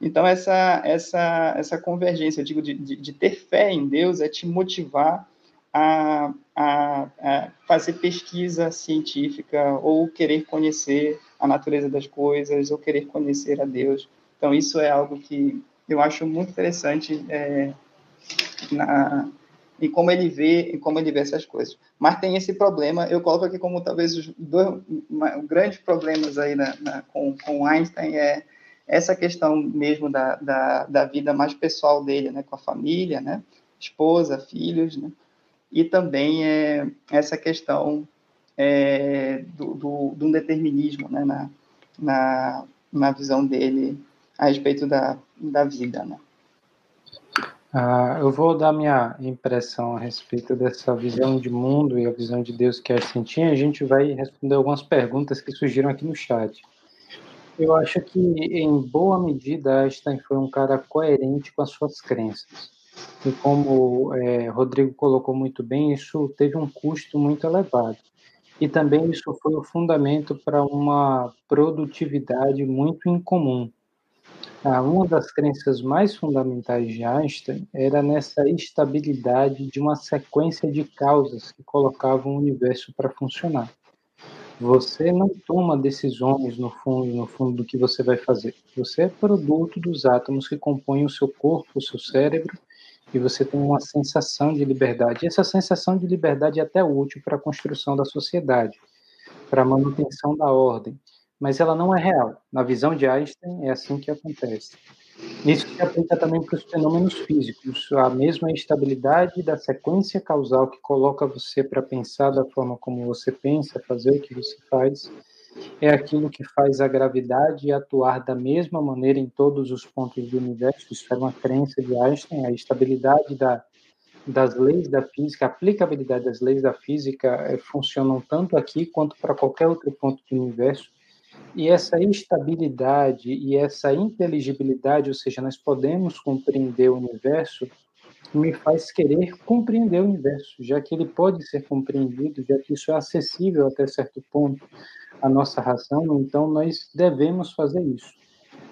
Então essa essa essa convergência, eu digo, de, de, de ter fé em Deus é te motivar a, a, a, fazer pesquisa científica ou querer conhecer a natureza das coisas ou querer conhecer a Deus. Então isso é algo que eu acho muito interessante é, na, e como ele vê e como ele vê essas coisas. Mas tem esse problema, eu coloco aqui como talvez os dois grandes problemas aí na, na, com, com Einstein é essa questão mesmo da, da, da vida mais pessoal dele, né, com a família, né, esposa, filhos, né, e também é, essa questão é, do, do, do determinismo né, na, na, na visão dele a respeito da, da vida. Né? Ah, eu vou dar minha impressão a respeito dessa visão de mundo e a visão de Deus que a gente tinha. A gente vai responder algumas perguntas que surgiram aqui no chat. Eu acho que, em boa medida, Einstein foi um cara coerente com as suas crenças. E como é, Rodrigo colocou muito bem, isso teve um custo muito elevado. E também isso foi o fundamento para uma produtividade muito incomum. Ah, uma das crenças mais fundamentais de Einstein era nessa estabilidade de uma sequência de causas que colocavam o universo para funcionar. Você não toma decisões no fundo, no fundo do que você vai fazer. Você é produto dos átomos que compõem o seu corpo, o seu cérebro e você tem uma sensação de liberdade. E essa sensação de liberdade é até útil para a construção da sociedade, para a manutenção da ordem, mas ela não é real. Na visão de Einstein, é assim que acontece. Isso se aplica também para os fenômenos físicos, a mesma estabilidade da sequência causal que coloca você para pensar da forma como você pensa, fazer o que você faz, é aquilo que faz a gravidade atuar da mesma maneira em todos os pontos do universo. Isso era uma crença de Einstein, a estabilidade da, das leis da física, a aplicabilidade das leis da física é, funcionam tanto aqui quanto para qualquer outro ponto do universo. E essa estabilidade e essa inteligibilidade, ou seja, nós podemos compreender o universo, me faz querer compreender o universo, já que ele pode ser compreendido, já que isso é acessível até certo ponto a nossa razão, então nós devemos fazer isso.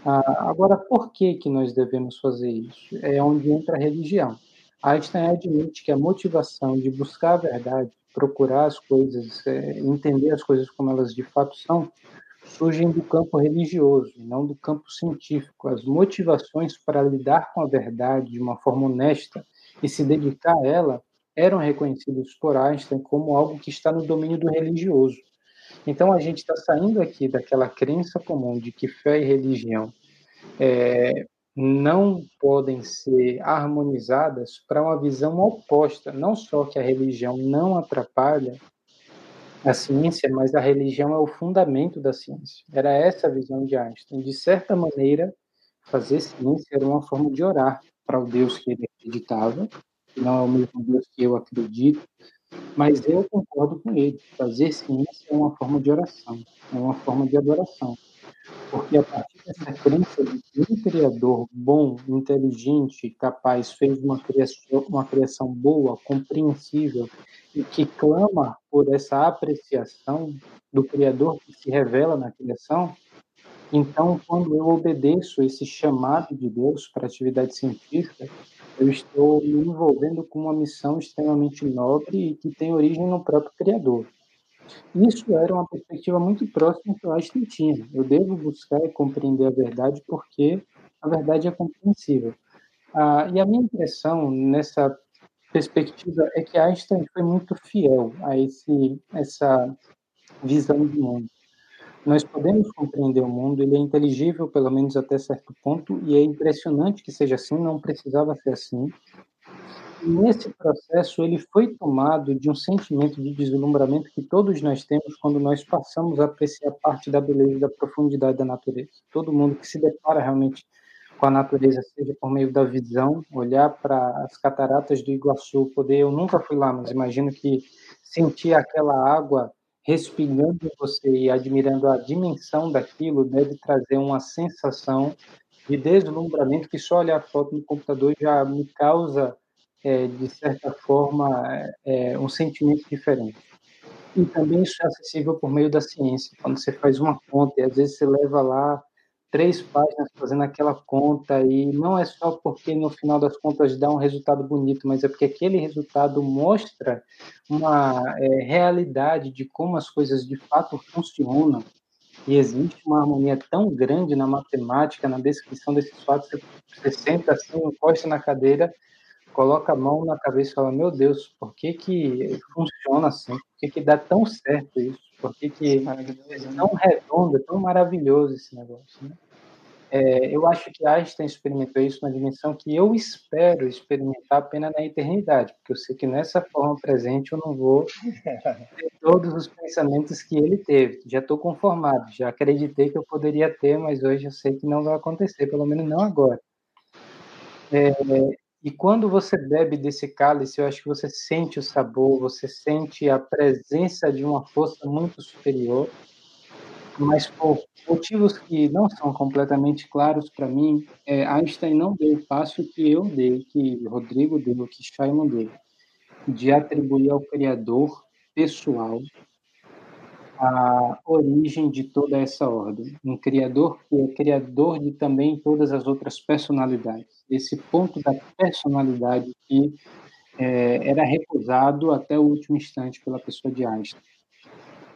Ah, agora, por que, que nós devemos fazer isso? É onde entra a religião. Einstein admite que a motivação de buscar a verdade, procurar as coisas, é, entender as coisas como elas de fato são, surgem do campo religioso, não do campo científico. As motivações para lidar com a verdade de uma forma honesta e se dedicar a ela eram reconhecidas por Einstein como algo que está no domínio do religioso. Então a gente está saindo aqui daquela crença comum de que fé e religião é, não podem ser harmonizadas para uma visão oposta, não só que a religião não atrapalha a ciência, mas a religião é o fundamento da ciência. Era essa a visão de Einstein. De certa maneira, fazer ciência era uma forma de orar para o Deus que ele acreditava, que não é o mesmo Deus que eu acredito, mas eu concordo com ele. Fazer ciência é uma forma de oração, é uma forma de adoração. Porque a partir dessa crença de que um criador bom, inteligente, capaz fez uma criação, uma criação boa, compreensível e que clama por essa apreciação do criador que se revela na criação, então quando eu obedeço esse chamado de Deus para atividade científica, eu estou me envolvendo com uma missão extremamente nobre e que tem origem no próprio Criador. Isso era uma perspectiva muito próxima que acho que tinha. Eu devo buscar e compreender a verdade porque a verdade é compreensível. Ah, e a minha impressão nessa perspectiva é que Einstein foi muito fiel a esse, essa visão do mundo. Nós podemos compreender o mundo, ele é inteligível, pelo menos até certo ponto, e é impressionante que seja assim, não precisava ser assim. E nesse processo, ele foi tomado de um sentimento de deslumbramento que todos nós temos quando nós passamos a apreciar parte da beleza e da profundidade da natureza. Todo mundo que se depara realmente com a natureza, seja por meio da visão, olhar para as cataratas do Iguaçu, poder, eu nunca fui lá, mas imagino que sentir aquela água respingando em você e admirando a dimensão daquilo deve trazer uma sensação de deslumbramento que só olhar a foto no computador já me causa, é, de certa forma, é, um sentimento diferente. E também isso é acessível por meio da ciência. Quando você faz uma conta e às vezes você leva lá três páginas fazendo aquela conta e não é só porque no final das contas dá um resultado bonito, mas é porque aquele resultado mostra uma é, realidade de como as coisas de fato funcionam e existe uma harmonia tão grande na matemática, na descrição desses fatos, você, senta assim, encosta na cadeira, coloca a mão na cabeça e fala, meu Deus, por que que funciona assim? Por que que dá tão certo isso? Por que, que é tão redondo, é tão maravilhoso esse negócio, né? É, eu acho que Einstein experimentou isso na dimensão que eu espero experimentar apenas na eternidade, porque eu sei que nessa forma presente eu não vou ter todos os pensamentos que ele teve. Já estou conformado, já acreditei que eu poderia ter, mas hoje eu sei que não vai acontecer, pelo menos não agora. É, e quando você bebe desse cálice, eu acho que você sente o sabor, você sente a presença de uma força muito superior, mas por motivos que não são completamente claros para mim, é, Einstein não deu o passo que eu dei, que Rodrigo deu, que Feynman deu, de atribuir ao Criador pessoal a origem de toda essa ordem. Um Criador que é Criador de também todas as outras personalidades esse ponto da personalidade que é, era recusado até o último instante pela pessoa de Einstein.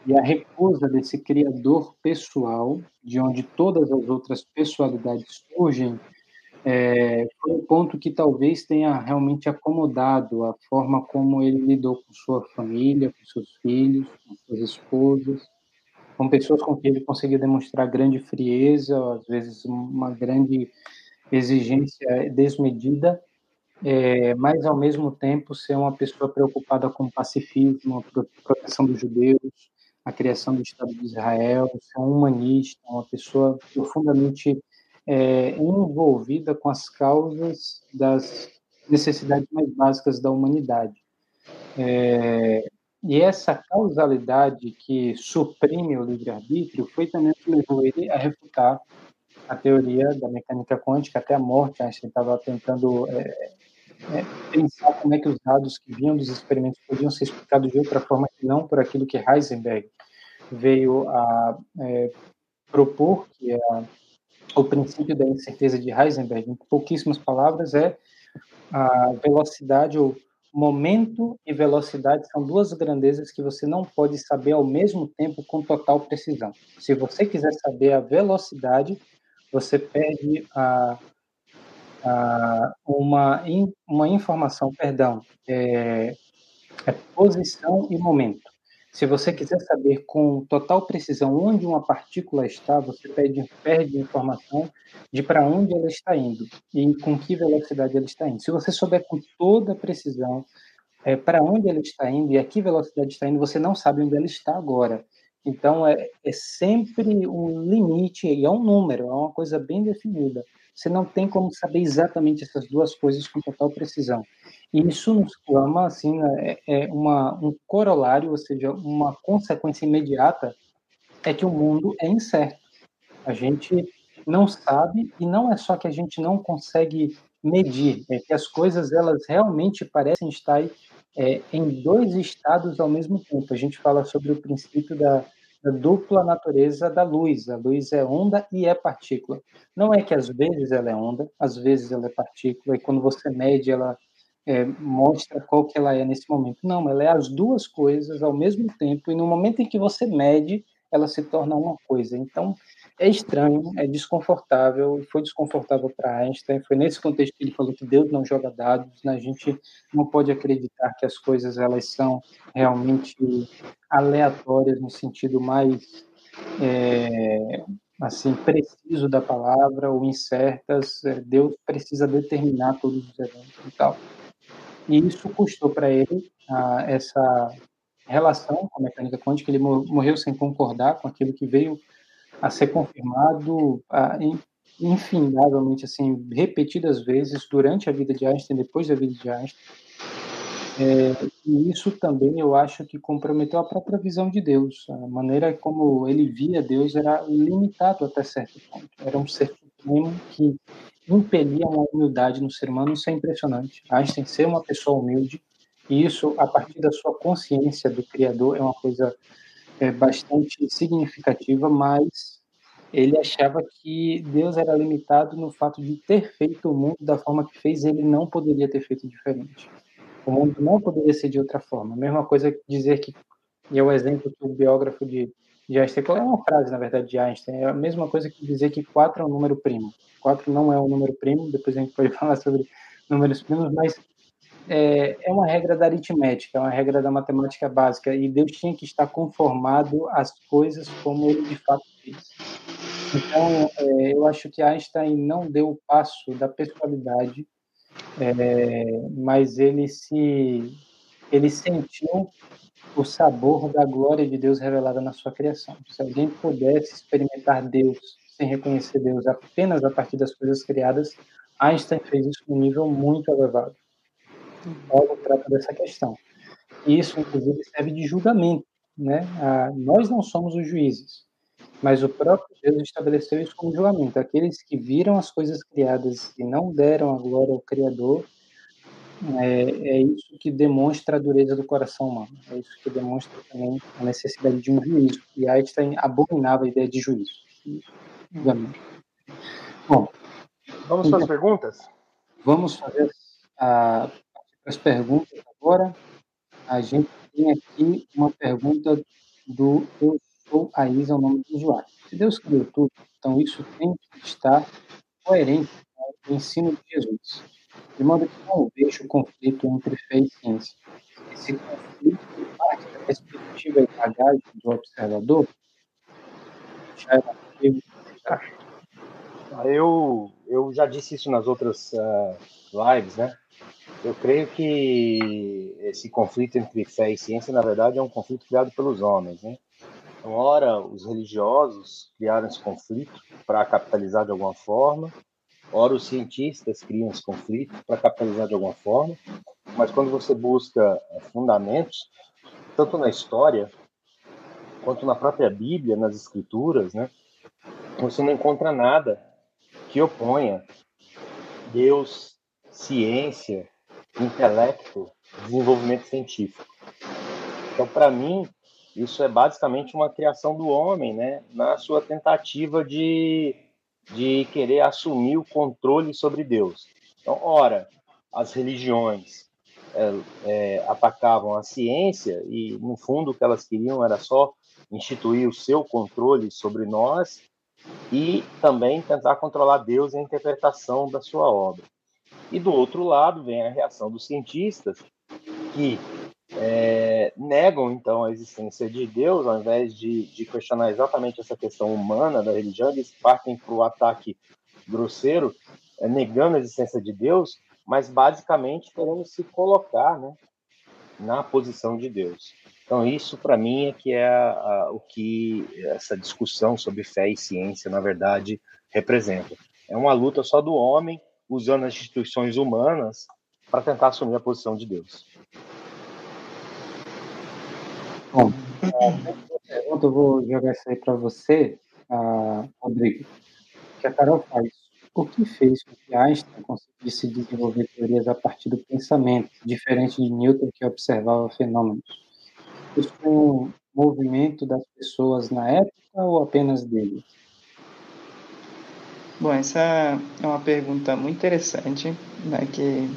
E a recusa desse criador pessoal, de onde todas as outras pessoalidades surgem, é, foi um ponto que talvez tenha realmente acomodado a forma como ele lidou com sua família, com seus filhos, com suas esposas, com pessoas com quem ele conseguiu demonstrar grande frieza, às vezes uma grande exigência desmedida, é, mas ao mesmo tempo ser uma pessoa preocupada com o pacifismo, a proteção dos judeus, a criação do Estado de Israel, ser um humanista, uma pessoa profundamente é, envolvida com as causas das necessidades mais básicas da humanidade. É, e essa causalidade que suprime o livre-arbítrio foi também o que levou ele a refutar a teoria da mecânica quântica até a morte. Einstein estava tentando é, é, pensar como é que os dados que vinham dos experimentos podiam ser explicados de outra forma que não por aquilo que Heisenberg veio a é, propor, que é o princípio da incerteza de Heisenberg. Em pouquíssimas palavras, é a velocidade ou momento e velocidade são duas grandezas que você não pode saber ao mesmo tempo com total precisão. Se você quiser saber a velocidade, você perde a, a uma, in, uma informação, perdão, é, é posição e momento. Se você quiser saber com total precisão onde uma partícula está, você perde, perde informação de para onde ela está indo e com que velocidade ela está indo. Se você souber com toda precisão é, para onde ela está indo e a que velocidade está indo, você não sabe onde ela está agora. Então, é, é sempre um limite, e é um número, é uma coisa bem definida. Você não tem como saber exatamente essas duas coisas com total precisão. E isso nos clama, assim, né, é, é uma, um corolário, ou seja, uma consequência imediata, é que o mundo é incerto. A gente não sabe, e não é só que a gente não consegue medir, é que as coisas, elas realmente parecem estar é, em dois estados ao mesmo tempo. A gente fala sobre o princípio da, da dupla natureza da luz. A luz é onda e é partícula. Não é que às vezes ela é onda, às vezes ela é partícula, e quando você mede, ela é, mostra qual que ela é nesse momento. Não, ela é as duas coisas ao mesmo tempo, e no momento em que você mede, ela se torna uma coisa. Então, é estranho, é desconfortável, foi desconfortável para Einstein, foi nesse contexto que ele falou que Deus não joga dados, né? a gente não pode acreditar que as coisas elas são realmente aleatórias no sentido mais é, assim preciso da palavra ou incertas, é, Deus precisa determinar todos os eventos e tal. E isso custou para ele ah, essa relação com a mecânica quântica, ele morreu sem concordar com aquilo que veio a ser confirmado infindavelmente, assim, repetidas vezes durante a vida de Einstein, depois da vida de Einstein. É, e isso também eu acho que comprometeu a própria visão de Deus. A maneira como ele via Deus era limitado até certo ponto. Era um ser supremo que impelia uma humildade no ser humano. Isso é impressionante. Einstein ser uma pessoa humilde, e isso, a partir da sua consciência do Criador, é uma coisa é, bastante significativa, mas ele achava que Deus era limitado no fato de ter feito o mundo da forma que fez, ele não poderia ter feito diferente. O mundo não poderia ser de outra forma. A mesma coisa dizer que, e é o exemplo que o biógrafo de, de Einstein, é uma frase, na verdade, de Einstein, é a mesma coisa que dizer que 4 é um número primo. 4 não é um número primo, depois a gente pode falar sobre números primos, mas é, é uma regra da aritmética, é uma regra da matemática básica, e Deus tinha que estar conformado às coisas como ele de fato fez. Então, é, eu acho que Einstein não deu o passo da pessoalidade, é, mas ele se ele sentiu o sabor da glória de Deus revelada na sua criação. Se alguém pudesse experimentar Deus sem reconhecer Deus apenas a partir das coisas criadas, Einstein fez isso num nível muito elevado. Paulo trata dessa questão. E isso, inclusive, serve de julgamento. Né? Ah, nós não somos os juízes, mas o próprio Deus estabeleceu isso como julgamento. Aqueles que viram as coisas criadas e não deram a glória ao Criador, é, é, isso que demonstra a dureza do coração humano. É isso que demonstra também a necessidade de um juízo. E Einstein abominava a ideia de juízo. Julgamento. Bom, vamos para as então, perguntas? Vamos fazer a as perguntas agora. A gente tem aqui uma pergunta do Eu Sou a Isa, o nome do usuário. Se Deus criou tudo, então isso tem que estar coerente com o ensino de Jesus. De modo que não vejo conflito entre fé e ciência. Esse conflito parte da perspectiva e bagagem do observador. Eu, eu já disse isso nas outras uh, lives, né? Eu creio que esse conflito entre fé e ciência, na verdade, é um conflito criado pelos homens, né? Então, ora, os religiosos criaram esse conflito para capitalizar de alguma forma, ora, os cientistas criam esse conflito para capitalizar de alguma forma, mas quando você busca eh, fundamentos, tanto na história quanto na própria Bíblia, nas Escrituras, né, você não encontra nada que oponha Deus, ciência, intelecto, desenvolvimento científico. Então, para mim, isso é basicamente uma criação do homem, né, na sua tentativa de, de querer assumir o controle sobre Deus. Então, ora, as religiões é, é, atacavam a ciência e, no fundo, o que elas queriam era só instituir o seu controle sobre nós e também tentar controlar Deus e a interpretação da sua obra. E do outro lado vem a reação dos cientistas, que é, negam então a existência de Deus, ao invés de, de, questionar exatamente essa questão humana da religião, eles partem para o ataque grosseiro, é, negando a existência de Deus, mas basicamente querendo se colocar né, na posição de Deus. Então, isso para mim é que é a, a, o que essa discussão sobre fé e ciência, na verdade, representa. É uma luta só do homem usando as instituições humanas para tentar assumir a posição de Deus. Bom, pergunta, eu vou jogar isso aí para você, uh, Rodrigo. Que a Carol faz. O que fez com que Einstein conseguisse desenvolver teorias a partir do pensamento, diferente de Newton, que observava fenômenos? Isso foi um movimento das pessoas na época ou apenas dele? Bom, essa é uma pergunta muito interessante, né, que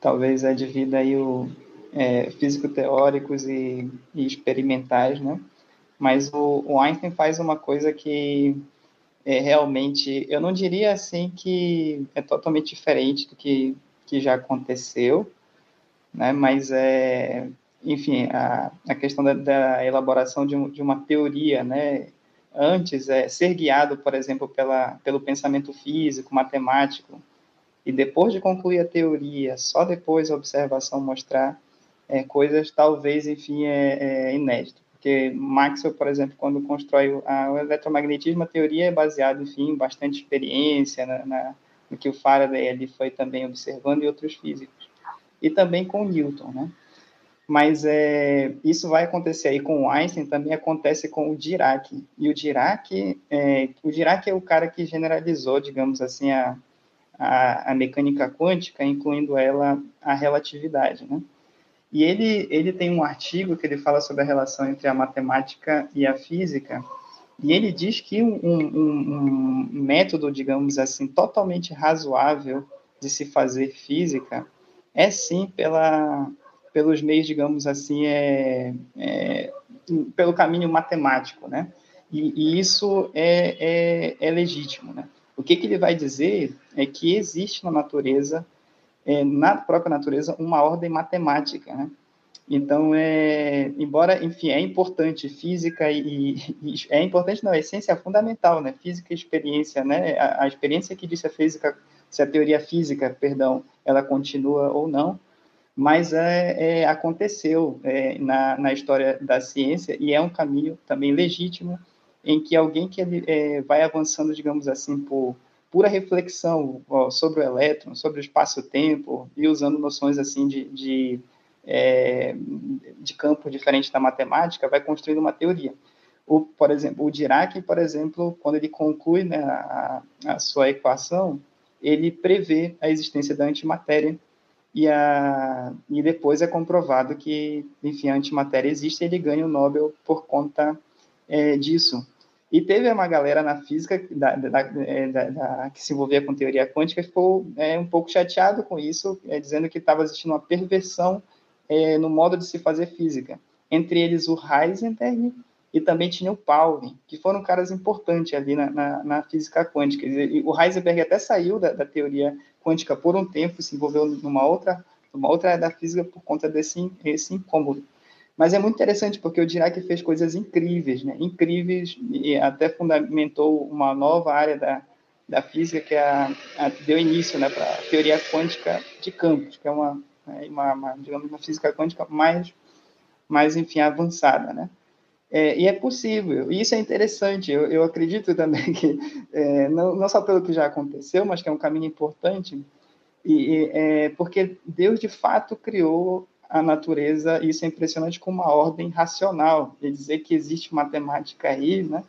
talvez é devido aí o é, físico-teóricos e, e, experimentais, né? Mas o, o, Einstein faz uma coisa que é realmente, eu não diria assim que é totalmente diferente do que, que já aconteceu, né? Mas é, enfim, a, a questão da, da elaboração de, um, de, uma teoria, né? Antes é ser guiado, por exemplo, pela, pelo pensamento físico, matemático, e depois de concluir a teoria, só depois a observação mostrar é, coisas talvez, enfim, é, é, inédito. Porque Maxwell, por exemplo, quando constrói o, a, o eletromagnetismo, a teoria é baseada, enfim, em bastante experiência na, na, no que o Faraday ali foi também observando e outros físicos. E também com Newton, né? Mas é, isso vai acontecer aí com o Einstein, também acontece com o Dirac. E o Dirac, é, o Dirac é o cara que generalizou, digamos assim, a, a, a mecânica quântica, incluindo ela a relatividade, né? E ele, ele tem um artigo que ele fala sobre a relação entre a matemática e a física, e ele diz que um, um, um método, digamos assim, totalmente razoável de se fazer física é sim pela, pelos meios, digamos assim, é, é pelo caminho matemático, né? E, e isso é, é, é, legítimo, né? O que, que ele vai dizer é que existe na natureza é, na própria natureza uma ordem matemática, né? Então, é, embora, enfim, é importante física e, e, é importante, não, a essência é fundamental, né? Física e experiência, né? A, a, experiência que disse a física, se a teoria física, perdão, ela continua ou não, mas é, é aconteceu é, na, na história da ciência e é um caminho também legítimo em que alguém que é, vai avançando, digamos assim, por pura reflexão ó, sobre o elétron, sobre o espaço-tempo, e usando noções assim de, de, é, de campo diferente da matemática, vai construindo uma teoria. O, por exemplo, o Dirac, por exemplo, quando ele conclui né, a, a sua equação, ele prevê a existência da antimatéria e, a, e depois é comprovado que, enfim, a antimatéria existe e ele ganha o Nobel por conta é, disso. E teve uma galera na física da, da, é, da, que se envolvia com teoria quântica que ficou é, um pouco chateado com isso, é, dizendo que estava existindo uma perversão é, no modo de se fazer física. Entre eles o Heisenberg e também tinha o Pauling, que foram caras importantes ali na, na, na física quântica. E o Heisenberg até saiu da, da, teoria quântica por um tempo, se envolveu numa outra, numa outra área da física por conta desse esse incômodo. Mas é muito interessante porque o Dirac fez coisas incríveis, né? incríveis, e até fundamentou uma nova área da, da física que é a, a, deu início né, para a teoria quântica de campos, que é uma, é uma, uma, digamos, uma física quântica mais, mais enfim, avançada. Né? É, e é possível, e isso é interessante. Eu, eu acredito também que, é, não, não só pelo que já aconteceu, mas que é um caminho importante, e, e é, porque Deus de fato criou a natureza, isso é impressionante, com uma ordem racional, e dizer que existe matemática aí, né,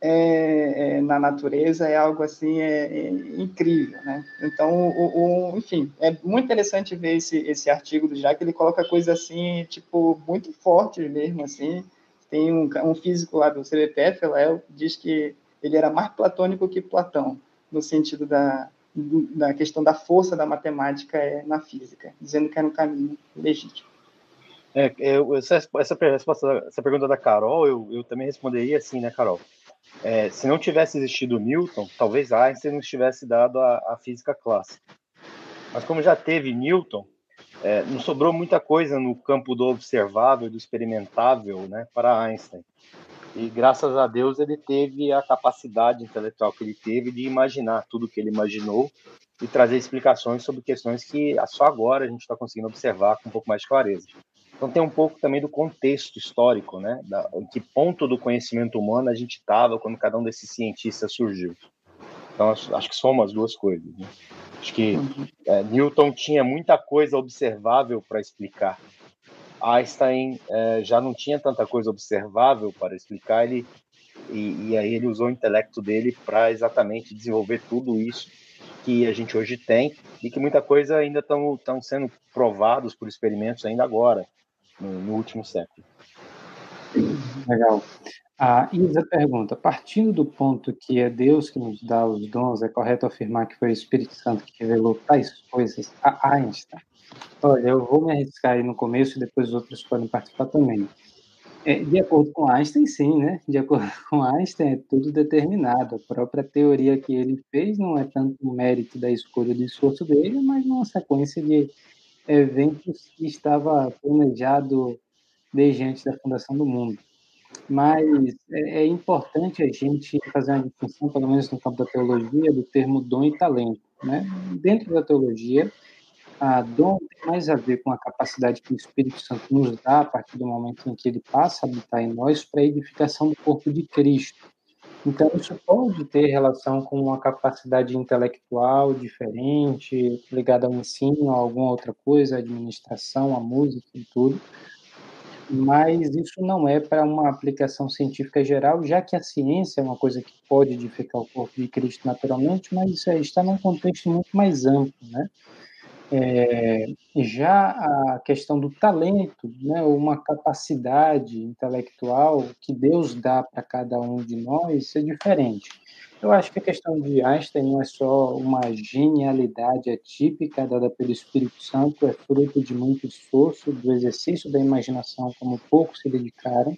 é, é, na natureza é algo assim é, é incrível, né? Então, o, o, enfim, é muito interessante ver esse, esse artigo do Jacques, ele coloca coisas assim, tipo, muito fortes mesmo, assim. Tem um, um físico lá do CBPF, Léo, diz que ele era mais platônico que Platão, no sentido da, da questão da força da matemática é na física, dizendo que era um caminho legítimo. É, eu, essa, essa, essa pergunta da Carol, eu, eu também responderia assim, né, Carol? É, se não tivesse existido Newton, talvez Einstein não tivesse dado a, a física clássica. Mas como já teve Newton, é, não sobrou muita coisa no campo do observável, do experimentável, né, para Einstein. E graças a Deus ele teve a capacidade intelectual que ele teve de imaginar tudo que ele imaginou e trazer explicações sobre questões que só agora a gente está conseguindo observar com um pouco mais de clareza. Então tem um pouco também do contexto histórico, né? Da, em que ponto do conhecimento humano a gente estava quando cada um desses cientistas surgiu. Então acho, que soma as duas coisas. Né? Acho que uhum. é, Newton tinha muita coisa observável para explicar. Einstein é, já não tinha tanta coisa observável para explicar, ele, e, e aí ele usou o intelecto dele para exatamente desenvolver tudo isso que a gente hoje tem e que muita coisa ainda estão sendo provados por experimentos ainda agora no, no último século. Legal. A Isa pergunta: partindo do ponto que é Deus que nos dá os dons, é correto afirmar que foi o Espírito Santo que revelou tais coisas a Einstein? Olha, eu vou me arriscar aí no começo e depois os outros podem participar também. É, de acordo com Einstein, sim, né? De acordo com Einstein, é tudo determinado. A própria teoria que ele fez não é tanto o mérito da escolha do esforço dele, mas uma sequência de eventos que estava planejado desde antes da fundação do mundo. Mas é, é, importante a gente fazer uma distinção, pelo menos no campo da teologia, do termo dom e talento. Né? Dentro da teologia, a dom tem mais a ver com a capacidade que o Espírito Santo nos dá a partir do momento em que ele passa a habitar em nós para a edificação do corpo de Cristo. Então, isso pode ter relação com uma capacidade intelectual diferente, ligada ao ensino, a alguma outra coisa, a administração, a música e tudo. Mas isso não é para uma aplicação científica geral, já que a ciência é uma coisa que pode edificar o corpo de Cristo naturalmente, mas isso está num contexto muito mais amplo, né? É, já a questão do talento, né, uma capacidade intelectual que Deus dá para cada um de nós é diferente. Eu acho que a questão de Einstein não é só uma genialidade atípica dada pelo Espírito Santo, é fruto de muito esforço, do exercício da imaginação, como poucos se dedicaram,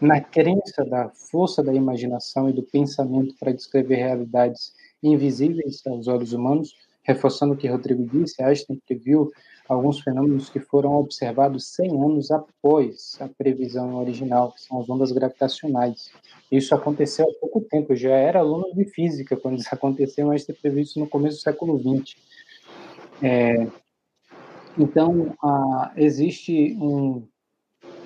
na crença da força da imaginação e do pensamento para descrever realidades invisíveis aos olhos humanos, Reforçando o que Rodrigo disse, Einstein previu alguns fenômenos que foram observados 100 anos após a previsão original, que são as ondas gravitacionais. Isso aconteceu há pouco tempo, já era aluno de física quando isso aconteceu, mas ter previsto no começo do século XX. É, então, ah, existe um,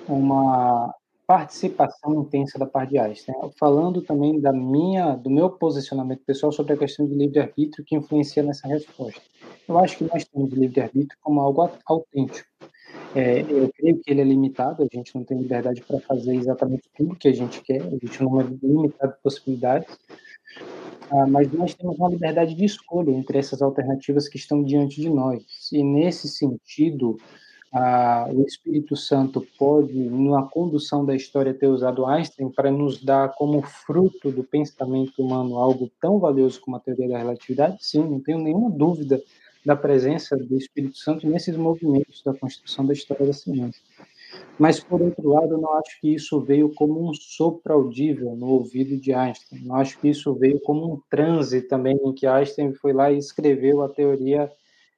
uma participação intensa da parte de Einstein, falando também da minha, do meu posicionamento pessoal sobre a questão de livre-arbítrio que influencia nessa resposta. Eu acho que nós temos livre-arbítrio como algo autêntico. É, eu creio que ele é limitado, a gente não tem liberdade para fazer exatamente tudo que a gente quer, a gente não é limitado de possibilidades, ah, mas nós temos uma liberdade de escolha entre essas alternativas que estão diante de nós. E nesse sentido, ah, o Espírito Santo pode, na condução da história, ter usado Einstein para nos dar como fruto do pensamento humano algo tão valioso como a teoria da relatividade? Sim, não tenho nenhuma dúvida da presença do Espírito Santo nesses movimentos da construção da história da ciência. Mas, por outro lado, eu não acho que isso veio como um sopro audível no ouvido de Einstein. Não acho que isso veio como um transe também, em que Einstein foi lá e escreveu a teoria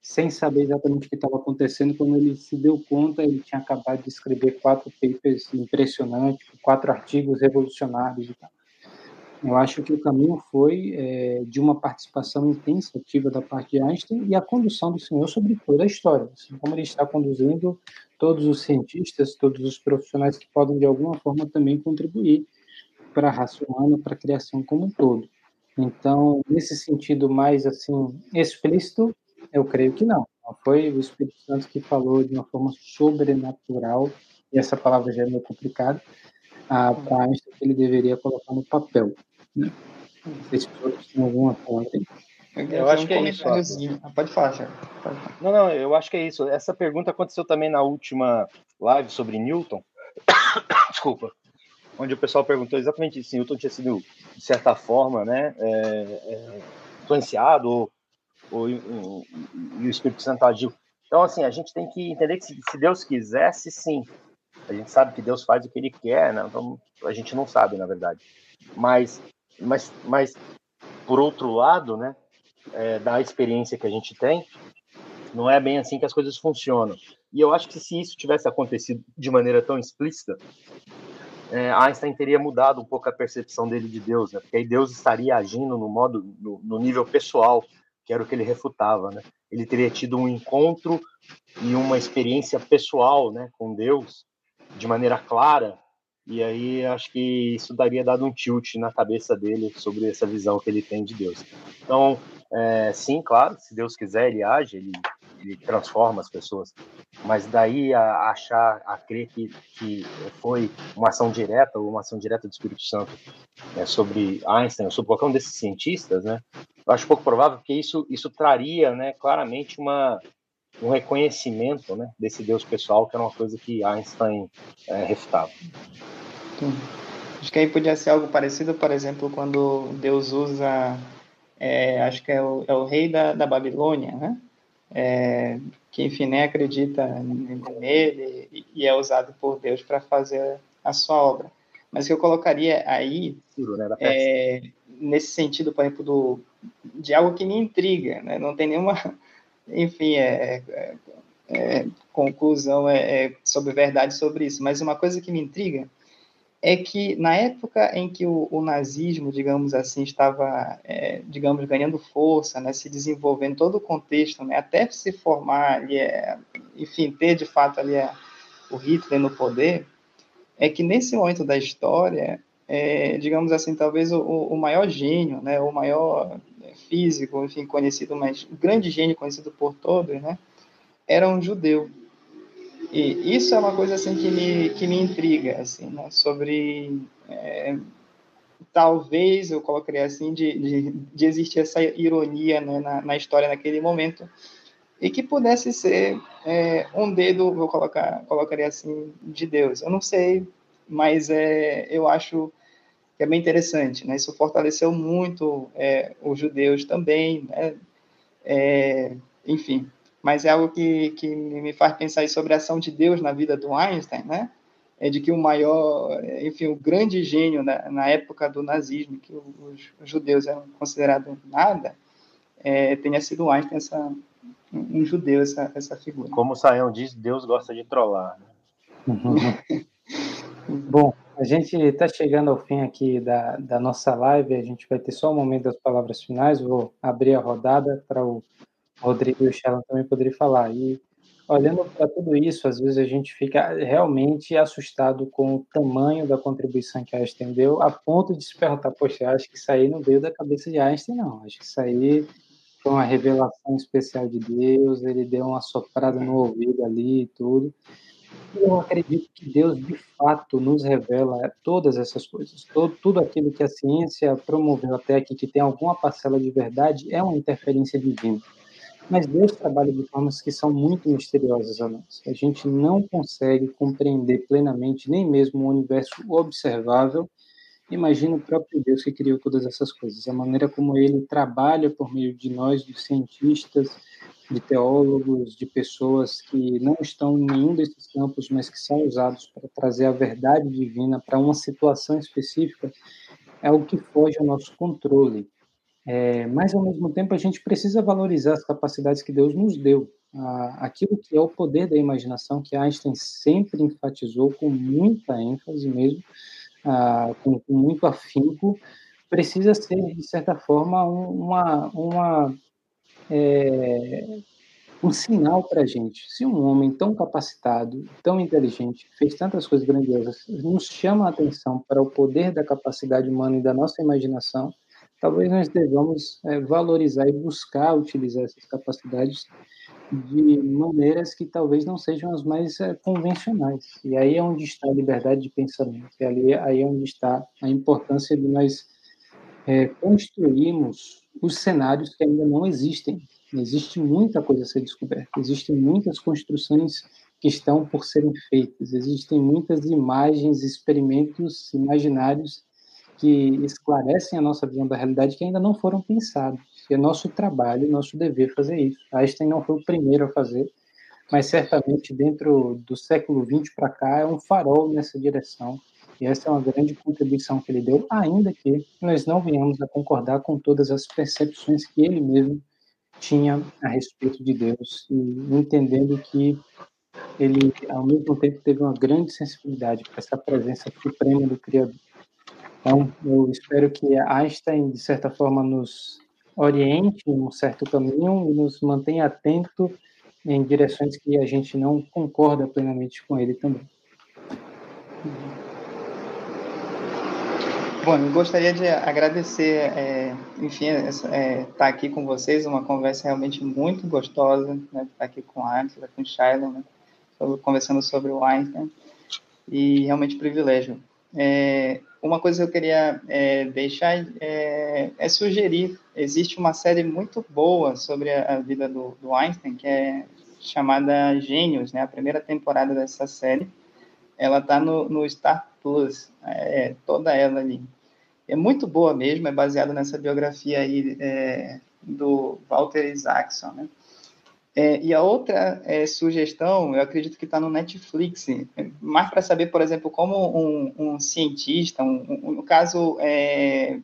sem saber exatamente o que estava acontecendo. Quando ele se deu conta, ele tinha acabado de escrever quatro papers impressionantes, quatro artigos revolucionários e tal. Eu acho que o caminho foi é, de uma participação intensa, ativa da parte de Einstein e a condução do senhor sobre toda a história, assim como ele está conduzindo todos os cientistas, todos os profissionais que podem de alguma forma também contribuir para a raça humana, para a criação como um todo. Então, nesse sentido mais assim explícito, eu creio que não. Foi o Espírito Santo que falou de uma forma sobrenatural, e essa palavra já é meio complicada, ah, para Einstein que ele deveria colocar no papel. Né? Não sei se todos têm alguma conta. Eu acho que é isso. Pode falar, Thiago. Não, não, eu acho que é isso. Essa pergunta aconteceu também na última live sobre Newton. Desculpa. Onde o pessoal perguntou exatamente se Newton tinha sido, de certa forma, né, é, é, influenciado ou e o Espírito Santo agiu. Então, assim, a gente tem que entender que se, se, Deus quisesse, sim. A gente sabe que Deus faz o que Ele quer, né? Então, a gente não sabe, na verdade. Mas, mas, mas por outro lado, né, é, da experiência que a gente tem, não é bem assim que as coisas funcionam. E eu acho que se isso tivesse acontecido de maneira tão explícita, é, Einstein teria mudado um pouco a percepção dele de Deus, né? porque aí Deus estaria agindo no modo, no, no nível pessoal que era o que ele refutava, né? Ele teria tido um encontro e uma experiência pessoal, né, com Deus, de maneira clara, e aí acho que isso daria dado um tilt na cabeça dele sobre essa visão que ele tem de Deus. Então, é, sim, claro, se Deus quiser, ele age, ele, ele transforma as pessoas. Mas daí a, achar, a crer que, que foi uma ação direta ou uma ação direta do Espírito Santo né, sobre Einstein sobre qualquer um desses cientistas, né? Eu acho pouco provável, porque isso, isso traria, né, claramente uma, um reconhecimento, né, desse Deus pessoal, que era uma coisa que Einstein é, refutava. Sim. Acho que aí podia ser algo parecido, por exemplo, quando Deus usa, é, acho que é o, é o rei da, da Babilônia, né? É, que, enfim, nem acredita nele e é usado por Deus para fazer a sua obra. Mas que eu colocaria aí, né, é, nesse sentido, por exemplo, do, de algo que me intriga, né? não tem nenhuma, enfim, é, é, é conclusão é, é, sobre verdade sobre isso, mas uma coisa que me intriga é que na época em que o, o nazismo, digamos assim, estava, é, digamos, ganhando força, né, se desenvolvendo todo o contexto, né, até se formar, ali, é, enfim, ter de fato ali é, o Hitler no poder, é que nesse momento da história, é, digamos assim, talvez o, o maior gênio, né, o maior físico, enfim, conhecido, mas o grande gênio conhecido por todos, né, era um judeu. E isso é uma coisa assim que me, que me intriga, assim, né? sobre é, talvez eu colocaria assim de, de, de existir essa ironia né, na, na, história naquele momento e que pudesse ser é, um dedo, vou colocar, colocaria assim, de Deus. Eu não sei, mas é, eu acho que é bem interessante, né? Isso fortaleceu muito é, os judeus também, né? É, enfim, mas é algo que, que me faz pensar sobre a ação de Deus na vida do Einstein, né? É de que o maior, enfim, o grande gênio na, na época do nazismo, que os, os judeus eram considerados nada, é, tenha sido Einstein essa, um judeu, essa, essa figura. Como o Saião diz, Deus gosta de trollar. Né? Bom, a gente está chegando ao fim aqui da, da nossa live, a gente vai ter só um momento das palavras finais, vou abrir a rodada para o Rodrigo e o Shalom também poderiam falar. E olhando para tudo isso, às vezes a gente fica realmente assustado com o tamanho da contribuição que Einstein deu, a ponto de se perguntar, poxa, acho que isso aí não veio da cabeça de Einstein, não. Acho que isso aí foi uma revelação especial de Deus, ele deu uma soprada no ouvido ali e tudo. Eu acredito que Deus, de fato, nos revela todas essas coisas. Todo, tudo aquilo que a ciência promoveu até aqui, que tem alguma parcela de verdade, é uma interferência divina. Mas Deus trabalha de formas que são muito misteriosas a nós. A gente não consegue compreender plenamente nem mesmo o universo observável. Imagina o próprio Deus que criou todas essas coisas. A maneira como ele trabalha por meio de nós, de cientistas, de teólogos, de pessoas que não estão em nenhum desses campos, mas que são usados para trazer a verdade divina para uma situação específica, é o que foge ao nosso controle. É, mas, ao mesmo tempo, a gente precisa valorizar as capacidades que Deus nos deu. Ah, aquilo que é o poder da imaginação, que Einstein sempre enfatizou com muita ênfase mesmo, com, com, muito afinco, precisa ser, de certa forma, uma, uma, é, um sinal para a gente. Se um homem tão capacitado, tão inteligente, fez tantas coisas grandiosas, nos chama a atenção para o poder da capacidade humana e da nossa imaginação, talvez nós devamos é, valorizar e buscar utilizar essas capacidades de maneiras que talvez não sejam as mais é, convencionais. E aí é onde está a liberdade de pensamento, e ali, aí é onde está a importância de nós é, construirmos os cenários que ainda não existem. Existe muita coisa a ser descoberta, existem muitas construções que estão por serem feitas, existem muitas imagens, experimentos imaginários que esclarecem a nossa visão da realidade que ainda não foram pensados. E é nosso trabalho, nosso dever fazer isso. Einstein não foi o primeiro a fazer, mas certamente dentro do século XX para cá é um farol nessa direção. E essa é uma grande contribuição que ele deu, ainda que nós não venhamos a concordar com todas as percepções que ele mesmo tinha a respeito de Deus, e entendendo que ele, ao mesmo tempo, teve uma grande sensibilidade para essa presença suprema do Criador. Então, eu espero que Einstein, de certa forma, nos oriente um certo caminho e nos mantenha atento em direções que a gente não concorda plenamente com ele também. Bom, eu gostaria de agradecer, é, enfim, estar é, tá aqui com vocês, uma conversa realmente muito gostosa, né, estar tá aqui com a Angela, com o Shiloh, né, conversando sobre o Einstein, e realmente privilégio. É, uma coisa que eu queria é, deixar é, é, sugerir, existe uma série muito boa sobre a, a vida do, do, Einstein, que é chamada Gênios, né, a primeira temporada dessa série, ela está no, no Star Plus, é, toda ela ali. É muito boa mesmo, é baseada nessa biografia aí é, do Walter Isaacson, né? É, e a outra é, sugestão, eu acredito que está no Netflix, mais para saber, por exemplo, como um, um cientista, um, um, no caso, é,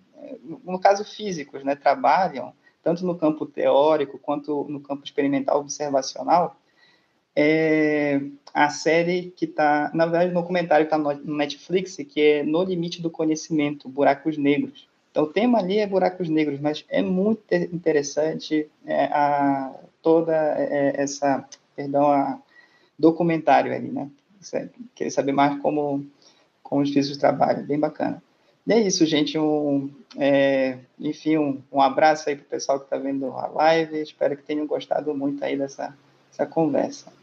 no caso físicos, né, trabalham tanto no campo teórico quanto no campo experimental observacional, é a série que está, na verdade, no documentário que está no Netflix, que é No Limite do Conhecimento, Buracos Negros. Então, o tema ali é buracos negros, mas é muito interessante é, a, toda é, essa, perdão, a documentário ali, né? Querer saber mais como, como os físicos trabalham, bem bacana. E é isso, gente. Um, é, enfim, um, um abraço aí para o pessoal que está vendo a live. Espero que tenham gostado muito aí dessa, dessa conversa.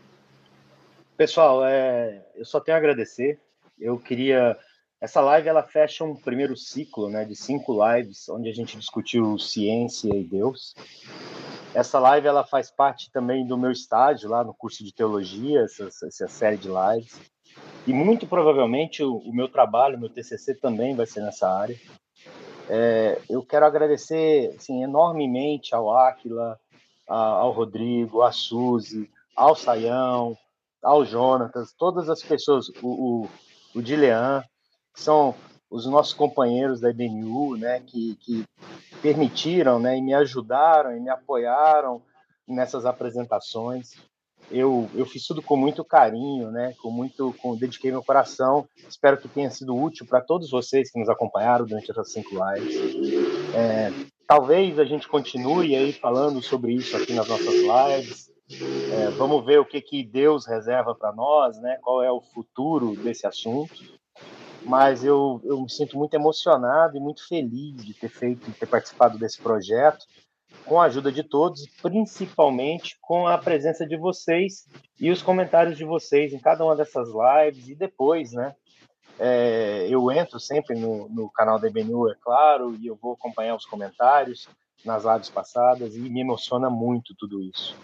Pessoal, é, eu só tenho a agradecer. Eu queria. Essa live ela fecha um primeiro ciclo né, de cinco lives, onde a gente discutiu ciência e Deus. Essa live ela faz parte também do meu estágio lá no curso de teologia, essa, essa série de lives. E muito provavelmente o, o, meu trabalho, meu TCC também vai ser nessa área. É, eu quero agradecer assim, enormemente ao Áquila, ao Rodrigo, à Suzy, ao Saião, ao Jonatas, todas as pessoas, o, o, o Dilean, que são os nossos companheiros da IBNU, né, que, que permitiram, né, e me ajudaram e me apoiaram nessas apresentações. Eu, eu fiz tudo com muito carinho, né, com muito, com, dediquei meu coração. Espero que tenha sido útil para todos vocês que nos acompanharam durante essas cinco lives. É, talvez a gente continue aí falando sobre isso aqui nas nossas lives. É, vamos ver o que, que Deus reserva para nós, né? Qual é o futuro desse assunto. Mas eu, eu me sinto muito emocionado e muito feliz de ter feito, de ter participado desse projeto, com a ajuda de todos, principalmente com a presença de vocês e os comentários de vocês em cada uma dessas lives e depois, né? É, eu entro sempre no, no canal da EBNU, é claro, e eu vou acompanhar os comentários nas lives passadas e me emociona muito tudo isso.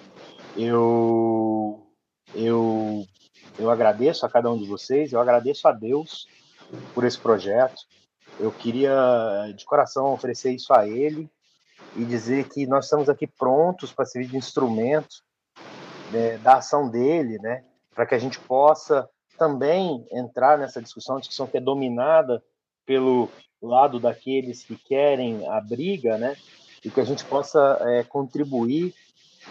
Eu, eu, eu agradeço a cada um de vocês, eu agradeço a Deus por esse projeto. Eu queria, de coração, oferecer isso a Ele e dizer que nós estamos aqui prontos para servir de instrumento né, da ação dele, né, para que a gente possa também entrar nessa discussão, discussão que é dominada pelo lado daqueles que querem a briga, né, e que a gente possa é, contribuir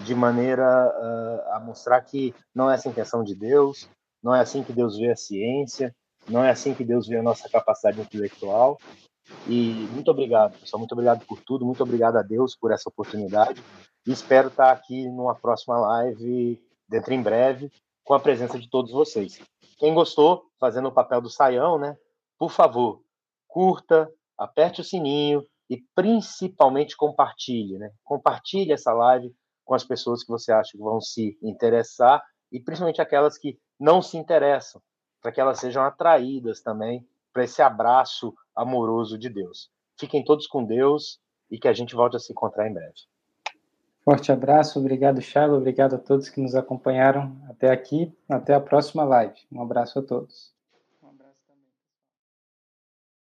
de maneira uh, a mostrar que não é essa a intenção de Deus, não é assim que Deus vê a ciência, não é assim que Deus vê a nossa capacidade intelectual. E muito obrigado, pessoal, muito obrigado por tudo, muito obrigado a Deus por essa oportunidade. E espero estar aqui numa próxima live, dentro em breve, com a presença de todos vocês. Quem gostou, fazendo o papel do saião, né? Por favor, curta, aperte o sininho e principalmente compartilhe, né? Compartilhe essa live com as pessoas que você acha que vão se interessar e principalmente aquelas que não se interessam, para que elas sejam atraídas também para esse abraço amoroso de Deus. Fiquem todos com Deus e que a gente volte a se encontrar em breve. Forte abraço, obrigado, Charles, obrigado a todos que nos acompanharam até aqui. Até a próxima live. Um abraço a todos.